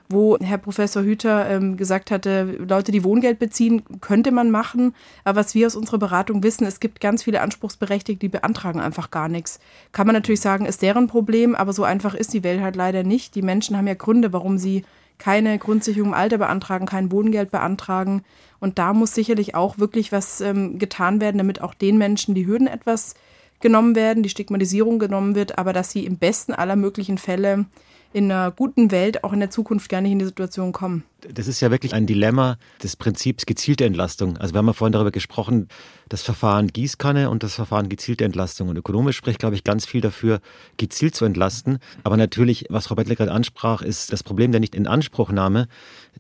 wo Herr Professor Hüter ähm, gesagt hatte, Leute, die Wohngeld beziehen, könnte man machen. Aber was wir aus unserer Beratung wissen, es gibt ganz viele Anspruchsberechtigte, die beantragen einfach gar nichts. Kann man natürlich sagen, ist deren Problem, aber so einfach ist die Welt halt leider nicht. Die Menschen haben ja Gründe, warum sie keine Grundsicherung im Alter beantragen, kein Wohngeld beantragen. Und da muss sicherlich auch wirklich was ähm, getan werden, damit auch den Menschen die Hürden etwas genommen werden, die Stigmatisierung genommen wird, aber dass sie im besten aller möglichen Fälle in einer guten Welt auch in der Zukunft gar nicht in die Situation kommen. Das ist ja wirklich ein Dilemma des Prinzips gezielte Entlastung. Also wir haben ja vorhin darüber gesprochen, das Verfahren Gießkanne und das Verfahren gezielte Entlastung. Und ökonomisch spricht, glaube ich, ganz viel dafür, gezielt zu entlasten. Aber natürlich, was Frau Bettler gerade ansprach, ist das Problem der Nicht-in-Anspruchnahme.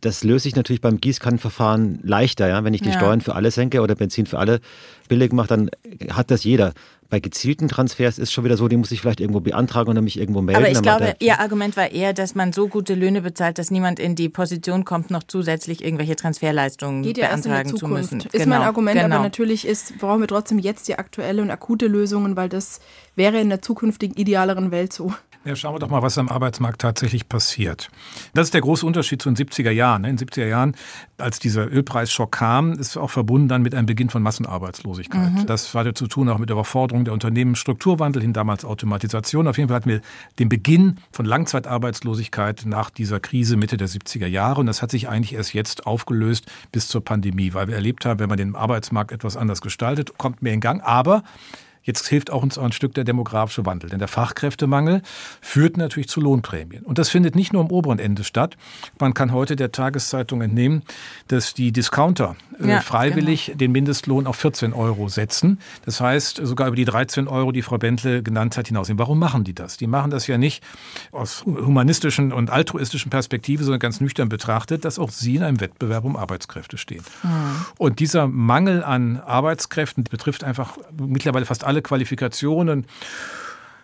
Das löse ich natürlich beim Gießkannenverfahren leichter. Ja? Wenn ich die ja. Steuern für alle senke oder Benzin für alle billig mache, dann hat das jeder. Bei gezielten Transfers ist schon wieder so, die muss ich vielleicht irgendwo beantragen oder mich irgendwo melden. Aber ich glaube, Ihr Argument war eher, dass man so gute Löhne bezahlt, dass niemand in die Position kommt, noch zusätzlich irgendwelche Transferleistungen Geht beantragen zu müssen. Ist genau. mein Argument, genau. aber natürlich ist, brauchen wir trotzdem jetzt die aktuelle und akute Lösungen, weil das wäre in der zukünftigen idealeren Welt so. Ja, schauen wir doch mal, was am Arbeitsmarkt tatsächlich passiert. Das ist der große Unterschied zu den 70er Jahren. In den 70er Jahren, als dieser Ölpreisschock kam, ist auch verbunden dann mit einem Beginn von Massenarbeitslosigkeit. Mhm. Das hatte zu tun auch mit der Überforderung der Unternehmen, Strukturwandel hin, damals Automatisation. Auf jeden Fall hatten wir den Beginn von Langzeitarbeitslosigkeit nach dieser Krise Mitte der 70er Jahre. Und das hat sich eigentlich erst jetzt aufgelöst bis zur Pandemie, weil wir erlebt haben, wenn man den Arbeitsmarkt etwas anders gestaltet, kommt mehr in Gang. Aber Jetzt hilft auch uns auch ein Stück der demografische Wandel. Denn der Fachkräftemangel führt natürlich zu Lohnprämien. Und das findet nicht nur am oberen Ende statt. Man kann heute der Tageszeitung entnehmen, dass die Discounter äh, ja, freiwillig genau. den Mindestlohn auf 14 Euro setzen. Das heißt, sogar über die 13 Euro, die Frau Bentle genannt hat, hinaus. Warum machen die das? Die machen das ja nicht aus humanistischen und altruistischen Perspektive, sondern ganz nüchtern betrachtet, dass auch sie in einem Wettbewerb um Arbeitskräfte stehen. Mhm. Und dieser Mangel an Arbeitskräften betrifft einfach mittlerweile fast alle alle Qualifikationen.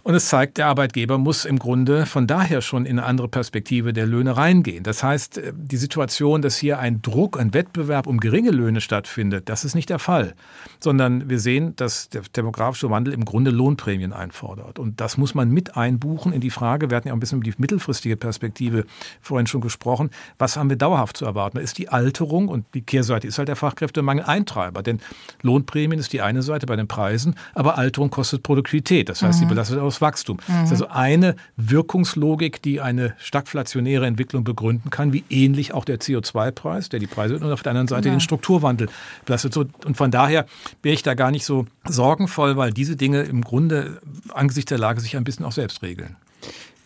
Und es zeigt, der Arbeitgeber muss im Grunde von daher schon in eine andere Perspektive der Löhne reingehen. Das heißt, äh, die Situation, dass hier ein Druck, ein Wettbewerb um geringe Löhne stattfindet, das ist nicht der Fall. Sondern wir sehen, dass der demografische Wandel im Grunde Lohnprämien einfordert. Und das muss man mit einbuchen in die Frage, wir hatten ja ein bisschen über die mittelfristige Perspektive vorhin schon gesprochen, was haben wir dauerhaft zu erwarten? Ist die Alterung und die Kehrseite ist halt der Fachkräftemangel Eintreiber. Denn Lohnprämien ist die eine Seite bei den Preisen, aber Alterung kostet Produktivität. Das heißt, mhm. sie belastet aus Wachstum. Mhm. Das ist also eine Wirkungslogik, die eine stagflationäre Entwicklung begründen kann, wie ähnlich auch der CO2-Preis, der die Preise und auf der anderen Seite ja. den Strukturwandel belastet. Und von daher wäre ich da gar nicht so sorgenvoll, weil diese Dinge im Grunde angesichts der Lage sich ein bisschen auch selbst regeln.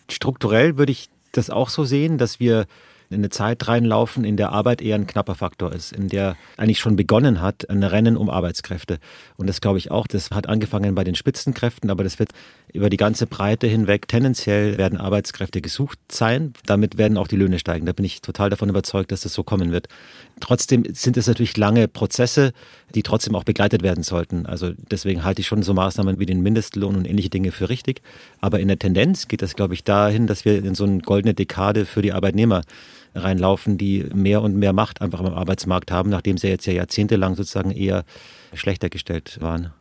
Strukturell würde ich das auch so sehen, dass wir in eine Zeit reinlaufen, in der Arbeit eher ein knapper Faktor ist, in der eigentlich schon begonnen hat, ein Rennen um Arbeitskräfte. Und das glaube ich auch, das hat angefangen bei den Spitzenkräften, aber das wird über die ganze Breite hinweg tendenziell werden Arbeitskräfte gesucht sein. Damit werden auch die Löhne steigen. Da bin ich total davon überzeugt, dass das so kommen wird. Trotzdem sind es natürlich lange Prozesse, die trotzdem auch begleitet werden sollten. Also deswegen halte ich schon so Maßnahmen wie den Mindestlohn und ähnliche Dinge für richtig. Aber in der Tendenz geht das, glaube ich, dahin, dass wir in so eine goldene Dekade für die Arbeitnehmer reinlaufen, die mehr und mehr Macht einfach am Arbeitsmarkt haben, nachdem sie jetzt ja jahrzehntelang sozusagen eher schlechter gestellt waren.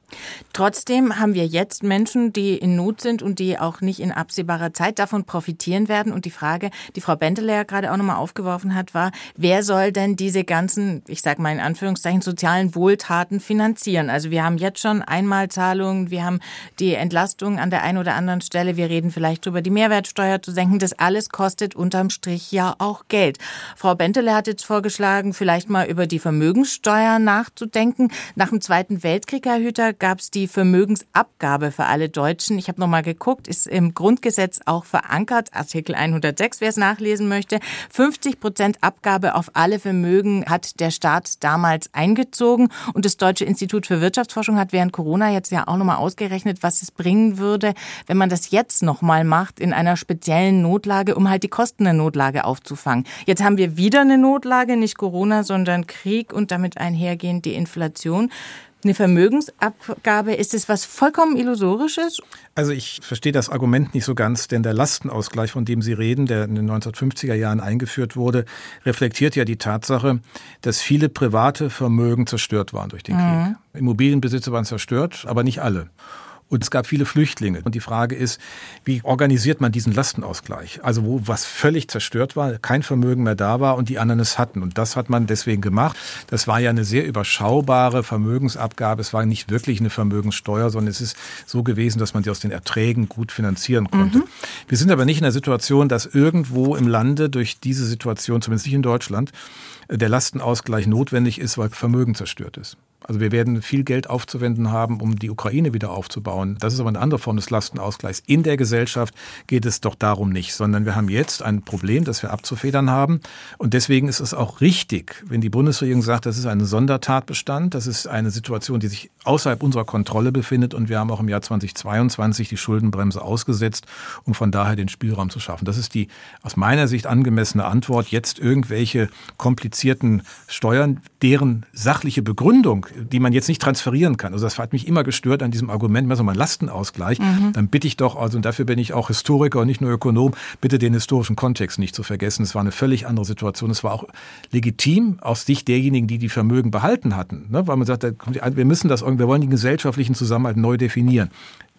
Trotzdem haben wir jetzt Menschen, die in Not sind und die auch nicht in absehbarer Zeit davon profitieren werden. Und die Frage, die Frau Bentele ja gerade auch nochmal aufgeworfen hat, war, wer soll denn diese ganzen, ich sage mal in Anführungszeichen, sozialen Wohltaten finanzieren? Also wir haben jetzt schon Einmalzahlungen, wir haben die Entlastung an der einen oder anderen Stelle, wir reden vielleicht darüber, die Mehrwertsteuer zu senken. Das alles kostet unterm Strich ja auch Geld. Frau Bentele hat jetzt vorgeschlagen, vielleicht mal über die Vermögenssteuer nachzudenken. Nach dem Zweiten Weltkrieg, Herr Hüter, gab es die Vermögensabgabe für alle Deutschen. Ich habe nochmal geguckt, ist im Grundgesetz auch verankert, Artikel 106, wer es nachlesen möchte. 50 Prozent Abgabe auf alle Vermögen hat der Staat damals eingezogen. Und das Deutsche Institut für Wirtschaftsforschung hat während Corona jetzt ja auch nochmal ausgerechnet, was es bringen würde, wenn man das jetzt nochmal macht in einer speziellen Notlage, um halt die Kosten der Notlage aufzufangen. Jetzt haben wir wieder eine Notlage, nicht Corona, sondern Krieg und damit einhergehend die Inflation. Eine Vermögensabgabe, ist es was vollkommen Illusorisches? Also ich verstehe das Argument nicht so ganz, denn der Lastenausgleich, von dem Sie reden, der in den 1950er Jahren eingeführt wurde, reflektiert ja die Tatsache, dass viele private Vermögen zerstört waren durch den mhm. Krieg. Immobilienbesitzer waren zerstört, aber nicht alle. Und es gab viele Flüchtlinge. Und die Frage ist, wie organisiert man diesen Lastenausgleich? Also wo was völlig zerstört war, kein Vermögen mehr da war und die anderen es hatten. Und das hat man deswegen gemacht. Das war ja eine sehr überschaubare Vermögensabgabe. Es war nicht wirklich eine Vermögenssteuer, sondern es ist so gewesen, dass man sie aus den Erträgen gut finanzieren konnte. Mhm. Wir sind aber nicht in der Situation, dass irgendwo im Lande durch diese Situation, zumindest nicht in Deutschland, der Lastenausgleich notwendig ist, weil Vermögen zerstört ist. Also wir werden viel Geld aufzuwenden haben, um die Ukraine wieder aufzubauen. Das ist aber eine andere Form des Lastenausgleichs. In der Gesellschaft geht es doch darum nicht, sondern wir haben jetzt ein Problem, das wir abzufedern haben. Und deswegen ist es auch richtig, wenn die Bundesregierung sagt, das ist ein Sondertatbestand, das ist eine Situation, die sich außerhalb unserer Kontrolle befindet und wir haben auch im Jahr 2022 die Schuldenbremse ausgesetzt, um von daher den Spielraum zu schaffen. Das ist die aus meiner Sicht angemessene Antwort. Jetzt irgendwelche komplizierten Steuern, deren sachliche Begründung die man jetzt nicht transferieren kann. Also das hat mich immer gestört an diesem Argument, also mal Lastenausgleich. Mhm. Dann bitte ich doch, also und dafür bin ich auch Historiker und nicht nur Ökonom, bitte den historischen Kontext nicht zu vergessen. Es war eine völlig andere Situation. Es war auch legitim aus Sicht derjenigen, die die Vermögen behalten hatten, ne? weil man sagt, wir müssen das irgendwie, wir wollen den gesellschaftlichen Zusammenhalt neu definieren.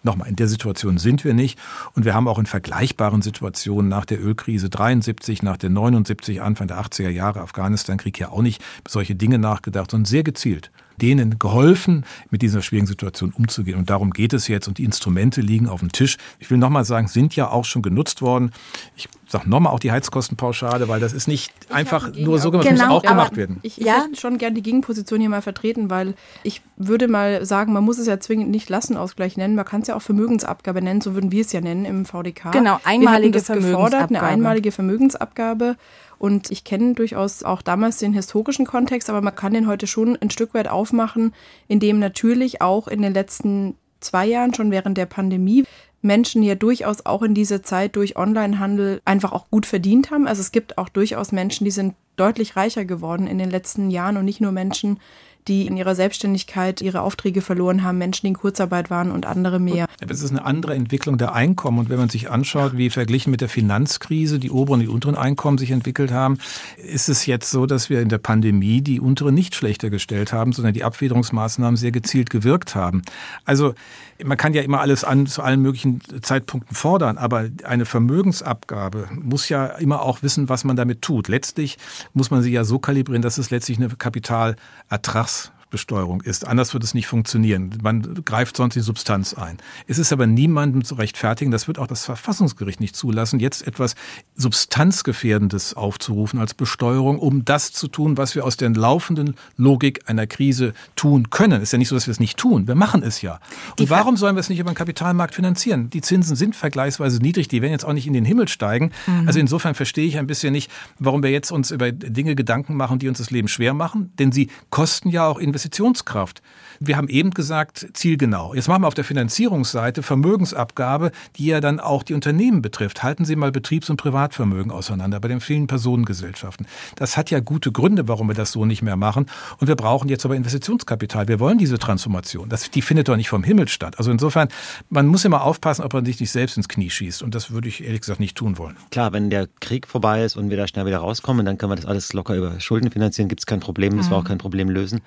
Nochmal, in der Situation sind wir nicht. Und wir haben auch in vergleichbaren Situationen nach der Ölkrise 73, nach der 79, Anfang der 80er Jahre Afghanistan-Krieg ja auch nicht solche Dinge nachgedacht, sondern sehr gezielt denen geholfen, mit dieser schwierigen Situation umzugehen. Und darum geht es jetzt. Und die Instrumente liegen auf dem Tisch. Ich will nochmal sagen, sind ja auch schon genutzt worden. Ich sage nochmal auch die Heizkostenpauschale, weil das ist nicht ich einfach nur so gemacht, genau, muss auch gemacht werden. Ich, ich ja. hätte schon gern die Gegenposition hier mal vertreten, weil ich würde mal sagen, man muss es ja zwingend nicht Lastenausgleich nennen, man kann es ja auch Vermögensabgabe nennen, so würden wir es ja nennen im VDK. Genau, einmalige Vermögensabgabe. Gefordert, eine einmalige Vermögensabgabe. Und ich kenne durchaus auch damals den historischen Kontext, aber man kann den heute schon ein Stück weit aufmachen, indem natürlich auch in den letzten zwei Jahren, schon während der Pandemie, Menschen ja durchaus auch in dieser Zeit durch Onlinehandel einfach auch gut verdient haben. Also es gibt auch durchaus Menschen, die sind deutlich reicher geworden in den letzten Jahren und nicht nur Menschen, die in ihrer Selbstständigkeit ihre Aufträge verloren haben, Menschen, die in Kurzarbeit waren und andere mehr. Das ist eine andere Entwicklung der Einkommen. Und wenn man sich anschaut, wie verglichen mit der Finanzkrise die oberen und die unteren Einkommen sich entwickelt haben, ist es jetzt so, dass wir in der Pandemie die unteren nicht schlechter gestellt haben, sondern die Abfederungsmaßnahmen sehr gezielt gewirkt haben. Also man kann ja immer alles an zu allen möglichen Zeitpunkten fordern, aber eine Vermögensabgabe muss ja immer auch wissen, was man damit tut. Letztlich muss man sie ja so kalibrieren, dass es letztlich eine Kapitalertrags Besteuerung ist. Anders wird es nicht funktionieren. Man greift sonst die Substanz ein. Es ist aber niemandem zu rechtfertigen, das wird auch das Verfassungsgericht nicht zulassen, jetzt etwas Substanzgefährdendes aufzurufen als Besteuerung, um das zu tun, was wir aus der laufenden Logik einer Krise tun können. Es ist ja nicht so, dass wir es nicht tun. Wir machen es ja. Und warum sollen wir es nicht über den Kapitalmarkt finanzieren? Die Zinsen sind vergleichsweise niedrig, die werden jetzt auch nicht in den Himmel steigen. Mhm. Also insofern verstehe ich ein bisschen nicht, warum wir jetzt uns über Dinge Gedanken machen, die uns das Leben schwer machen, denn sie kosten ja auch Investitionen Investitionskraft. Wir haben eben gesagt, zielgenau. Jetzt machen wir auf der Finanzierungsseite Vermögensabgabe, die ja dann auch die Unternehmen betrifft. Halten Sie mal Betriebs- und Privatvermögen auseinander bei den vielen Personengesellschaften. Das hat ja gute Gründe, warum wir das so nicht mehr machen. Und wir brauchen jetzt aber Investitionskapital. Wir wollen diese Transformation. Das, die findet doch nicht vom Himmel statt. Also insofern, man muss immer aufpassen, ob man sich nicht selbst ins Knie schießt. Und das würde ich ehrlich gesagt nicht tun wollen. Klar, wenn der Krieg vorbei ist und wir da schnell wieder rauskommen, dann können wir das alles locker über Schulden finanzieren, gibt es kein Problem, müssen wir auch kein Problem lösen.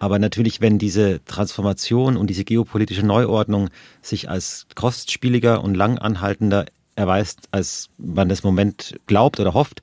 Aber natürlich, wenn diese Transformation und diese geopolitische Neuordnung sich als kostspieliger und lang anhaltender erweist, als man das Moment glaubt oder hofft,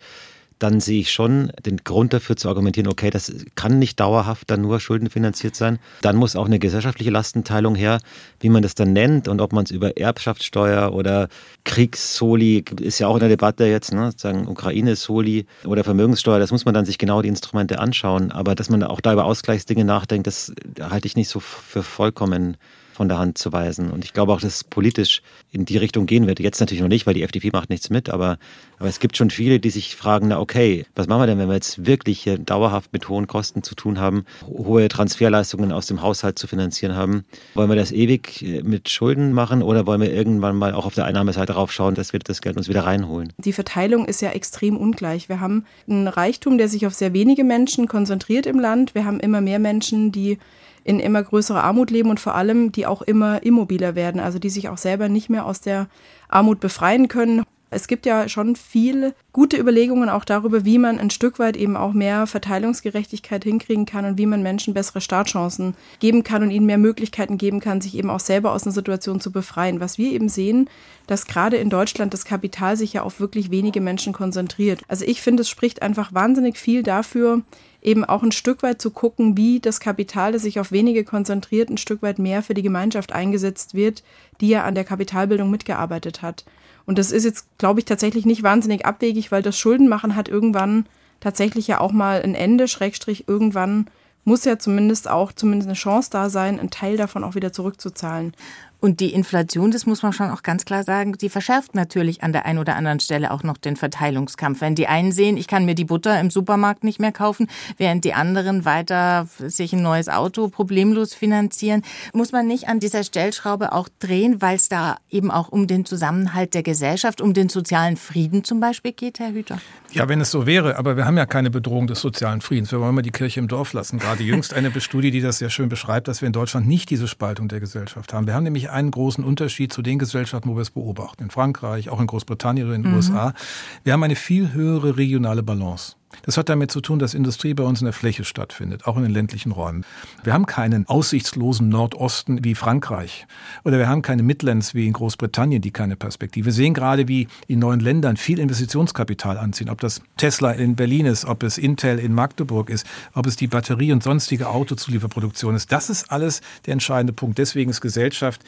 dann sehe ich schon den Grund dafür zu argumentieren, okay, das kann nicht dauerhaft dann nur schuldenfinanziert sein. Dann muss auch eine gesellschaftliche Lastenteilung her, wie man das dann nennt und ob man es über Erbschaftssteuer oder Kriegssoli, ist ja auch in der Debatte jetzt, ne, sagen Ukraine-Soli oder Vermögenssteuer, das muss man dann sich genau die Instrumente anschauen. Aber dass man auch da über Ausgleichsdinge nachdenkt, das halte ich nicht so für vollkommen von der Hand zu weisen. Und ich glaube auch, dass es politisch in die Richtung gehen wird. Jetzt natürlich noch nicht, weil die FDP macht nichts mit, aber, aber es gibt schon viele, die sich fragen, na okay, was machen wir denn, wenn wir jetzt wirklich hier dauerhaft mit hohen Kosten zu tun haben, hohe Transferleistungen aus dem Haushalt zu finanzieren haben? Wollen wir das ewig äh, mit Schulden machen oder wollen wir irgendwann mal auch auf der Einnahmeseite raufschauen, dass wir das Geld uns wieder reinholen? Die Verteilung ist ja extrem ungleich. Wir haben einen Reichtum, der sich auf sehr wenige Menschen konzentriert im Land. Wir haben immer mehr Menschen, die in immer größerer Armut leben und vor allem, die auch immer immobiler werden, also die sich auch selber nicht mehr aus der Armut befreien können. Es gibt ja schon viele gute Überlegungen auch darüber, wie man ein Stück weit eben auch mehr Verteilungsgerechtigkeit hinkriegen kann und wie man Menschen bessere Startchancen geben kann und ihnen mehr Möglichkeiten geben kann, sich eben auch selber aus einer Situation zu befreien. Was wir eben sehen, dass gerade in Deutschland das Kapital sich ja auf wirklich wenige Menschen konzentriert. Also ich finde, es spricht einfach wahnsinnig viel dafür, eben auch ein Stück weit zu gucken, wie das Kapital, das sich auf wenige konzentriert, ein Stück weit mehr für die Gemeinschaft eingesetzt wird, die ja an der Kapitalbildung mitgearbeitet hat. Und das ist jetzt, glaube ich, tatsächlich nicht wahnsinnig abwegig, weil das Schuldenmachen hat irgendwann tatsächlich ja auch mal ein Ende, Schrägstrich, irgendwann muss ja zumindest auch zumindest eine Chance da sein, einen Teil davon auch wieder zurückzuzahlen. Und die Inflation, das muss man schon auch ganz klar sagen, die verschärft natürlich an der einen oder anderen Stelle auch noch den Verteilungskampf. Wenn die einen sehen, ich kann mir die Butter im Supermarkt nicht mehr kaufen, während die anderen weiter sich ein neues Auto problemlos finanzieren, muss man nicht an dieser Stellschraube auch drehen, weil es da eben auch um den Zusammenhalt der Gesellschaft, um den sozialen Frieden zum Beispiel geht, Herr Hüter? Ja, wenn es so wäre, aber wir haben ja keine Bedrohung des sozialen Friedens. Wir wollen mal die Kirche im Dorf lassen. Gerade jüngst eine Studie, die das sehr schön beschreibt, dass wir in Deutschland nicht diese Spaltung der Gesellschaft haben. Wir haben nämlich einen großen Unterschied zu den Gesellschaften, wo wir es beobachten. In Frankreich, auch in Großbritannien oder in den mhm. USA. Wir haben eine viel höhere regionale Balance. Das hat damit zu tun, dass Industrie bei uns in der Fläche stattfindet, auch in den ländlichen Räumen. Wir haben keinen aussichtslosen Nordosten wie Frankreich oder wir haben keine Midlands wie in Großbritannien, die keine Perspektive. Wir sehen gerade, wie in neuen Ländern viel Investitionskapital anziehen, ob das Tesla in Berlin ist, ob es Intel in Magdeburg ist, ob es die Batterie und sonstige Autozulieferproduktion ist. Das ist alles der entscheidende Punkt. Deswegen ist Gesellschaft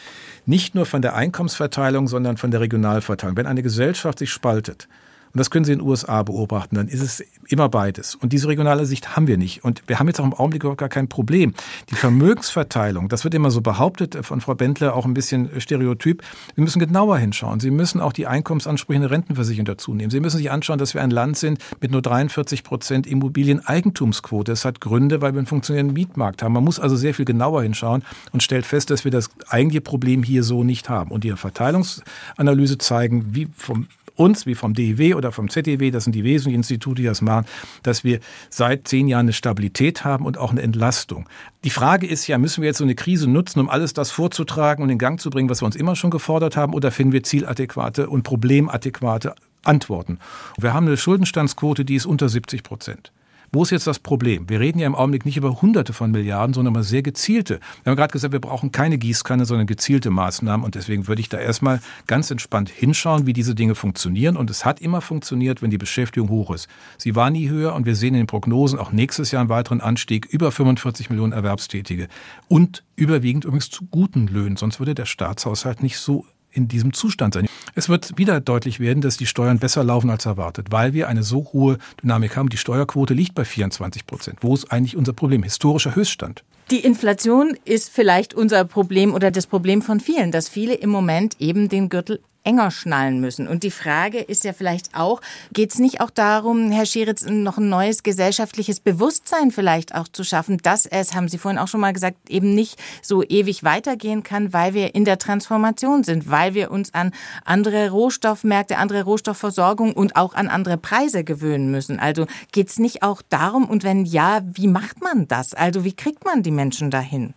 nicht nur von der Einkommensverteilung, sondern von der Regionalverteilung. Wenn eine Gesellschaft sich spaltet, und das können Sie in den USA beobachten. Dann ist es immer beides. Und diese regionale Sicht haben wir nicht. Und wir haben jetzt auch im Augenblick gar kein Problem. Die Vermögensverteilung, das wird immer so behauptet von Frau Bentler, auch ein bisschen stereotyp. Wir müssen genauer hinschauen. Sie müssen auch die Einkommensansprüche in der Rentenversicherung dazu nehmen. Sie müssen sich anschauen, dass wir ein Land sind mit nur 43 Prozent Immobilieneigentumsquote. Das hat Gründe, weil wir einen funktionierenden Mietmarkt haben. Man muss also sehr viel genauer hinschauen und stellt fest, dass wir das eigentliche Problem hier so nicht haben. Und die Verteilungsanalyse zeigen, wie vom uns, wie vom DIW oder vom ZDW, das sind die wesentlichen Institute, die das machen, dass wir seit zehn Jahren eine Stabilität haben und auch eine Entlastung. Die Frage ist ja, müssen wir jetzt so eine Krise nutzen, um alles das vorzutragen und in Gang zu bringen, was wir uns immer schon gefordert haben, oder finden wir zieladäquate und problemadäquate Antworten? Wir haben eine Schuldenstandsquote, die ist unter 70 Prozent. Wo ist jetzt das Problem? Wir reden ja im Augenblick nicht über Hunderte von Milliarden, sondern über sehr gezielte. Wir haben gerade gesagt, wir brauchen keine Gießkanne, sondern gezielte Maßnahmen. Und deswegen würde ich da erstmal ganz entspannt hinschauen, wie diese Dinge funktionieren. Und es hat immer funktioniert, wenn die Beschäftigung hoch ist. Sie war nie höher und wir sehen in den Prognosen auch nächstes Jahr einen weiteren Anstieg, über 45 Millionen Erwerbstätige. Und überwiegend übrigens zu guten Löhnen. Sonst würde der Staatshaushalt nicht so in diesem Zustand sein. Es wird wieder deutlich werden, dass die Steuern besser laufen als erwartet, weil wir eine so hohe Dynamik haben. Die Steuerquote liegt bei 24 Prozent. Wo ist eigentlich unser Problem? Historischer Höchststand. Die Inflation ist vielleicht unser Problem oder das Problem von vielen, dass viele im Moment eben den Gürtel enger schnallen müssen. Und die Frage ist ja vielleicht auch, geht es nicht auch darum, Herr Scheritz, noch ein neues gesellschaftliches Bewusstsein vielleicht auch zu schaffen, dass es, haben Sie vorhin auch schon mal gesagt, eben nicht so ewig weitergehen kann, weil wir in der Transformation sind, weil wir uns an andere Rohstoffmärkte, andere Rohstoffversorgung und auch an andere Preise gewöhnen müssen. Also geht es nicht auch darum, und wenn ja, wie macht man das? Also wie kriegt man die Menschen dahin?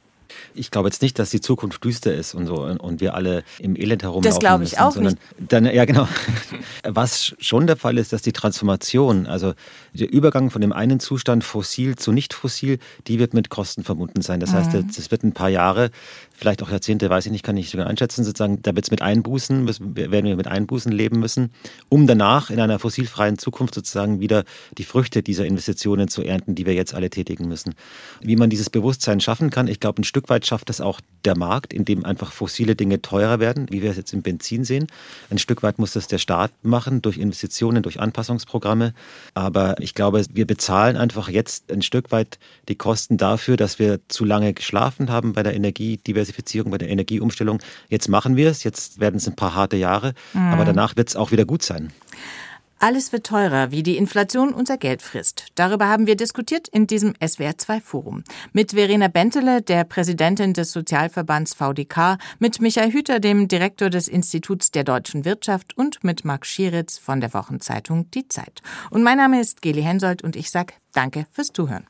Ich glaube jetzt nicht, dass die Zukunft düster ist und so und wir alle im Elend herumlaufen Das glaube ich müssen, auch nicht. Dann, ja, genau. Was schon der Fall ist, dass die Transformation, also Der Übergang von dem einen Zustand fossil zu nicht fossil, die wird mit Kosten verbunden sein. Das heißt, es wird ein paar Jahre, vielleicht auch Jahrzehnte, weiß ich nicht, kann ich sogar einschätzen, sozusagen, da wird es mit Einbußen, müssen, werden wir mit Einbußen leben müssen, um danach in einer fossilfreien Zukunft sozusagen wieder die Früchte dieser Investitionen zu ernten, die wir jetzt alle tätigen müssen. Wie man dieses Bewusstsein schaffen kann, ich glaube, ein Stück weit schafft das auch der Markt, in dem einfach fossile Dinge teurer werden, wie wir es jetzt im Benzin sehen. Ein Stück weit muss das der Staat machen durch Investitionen, durch Anpassungsprogramme. Aber ich glaube, wir bezahlen einfach jetzt ein Stück weit die Kosten dafür, dass wir zu lange geschlafen haben bei der Energiediversifizierung, bei der Energieumstellung. Jetzt machen wir es, jetzt werden es ein paar harte Jahre, mhm. aber danach wird es auch wieder gut sein. Alles wird teurer, wie die Inflation unser Geld frisst. Darüber haben wir diskutiert in diesem SWR2-Forum. Mit Verena Bentele, der Präsidentin des Sozialverbands VDK, mit Michael Hüter, dem Direktor des Instituts der deutschen Wirtschaft und mit Marc Schieritz von der Wochenzeitung Die Zeit. Und mein Name ist Geli Hensoldt und ich sage Danke fürs Zuhören.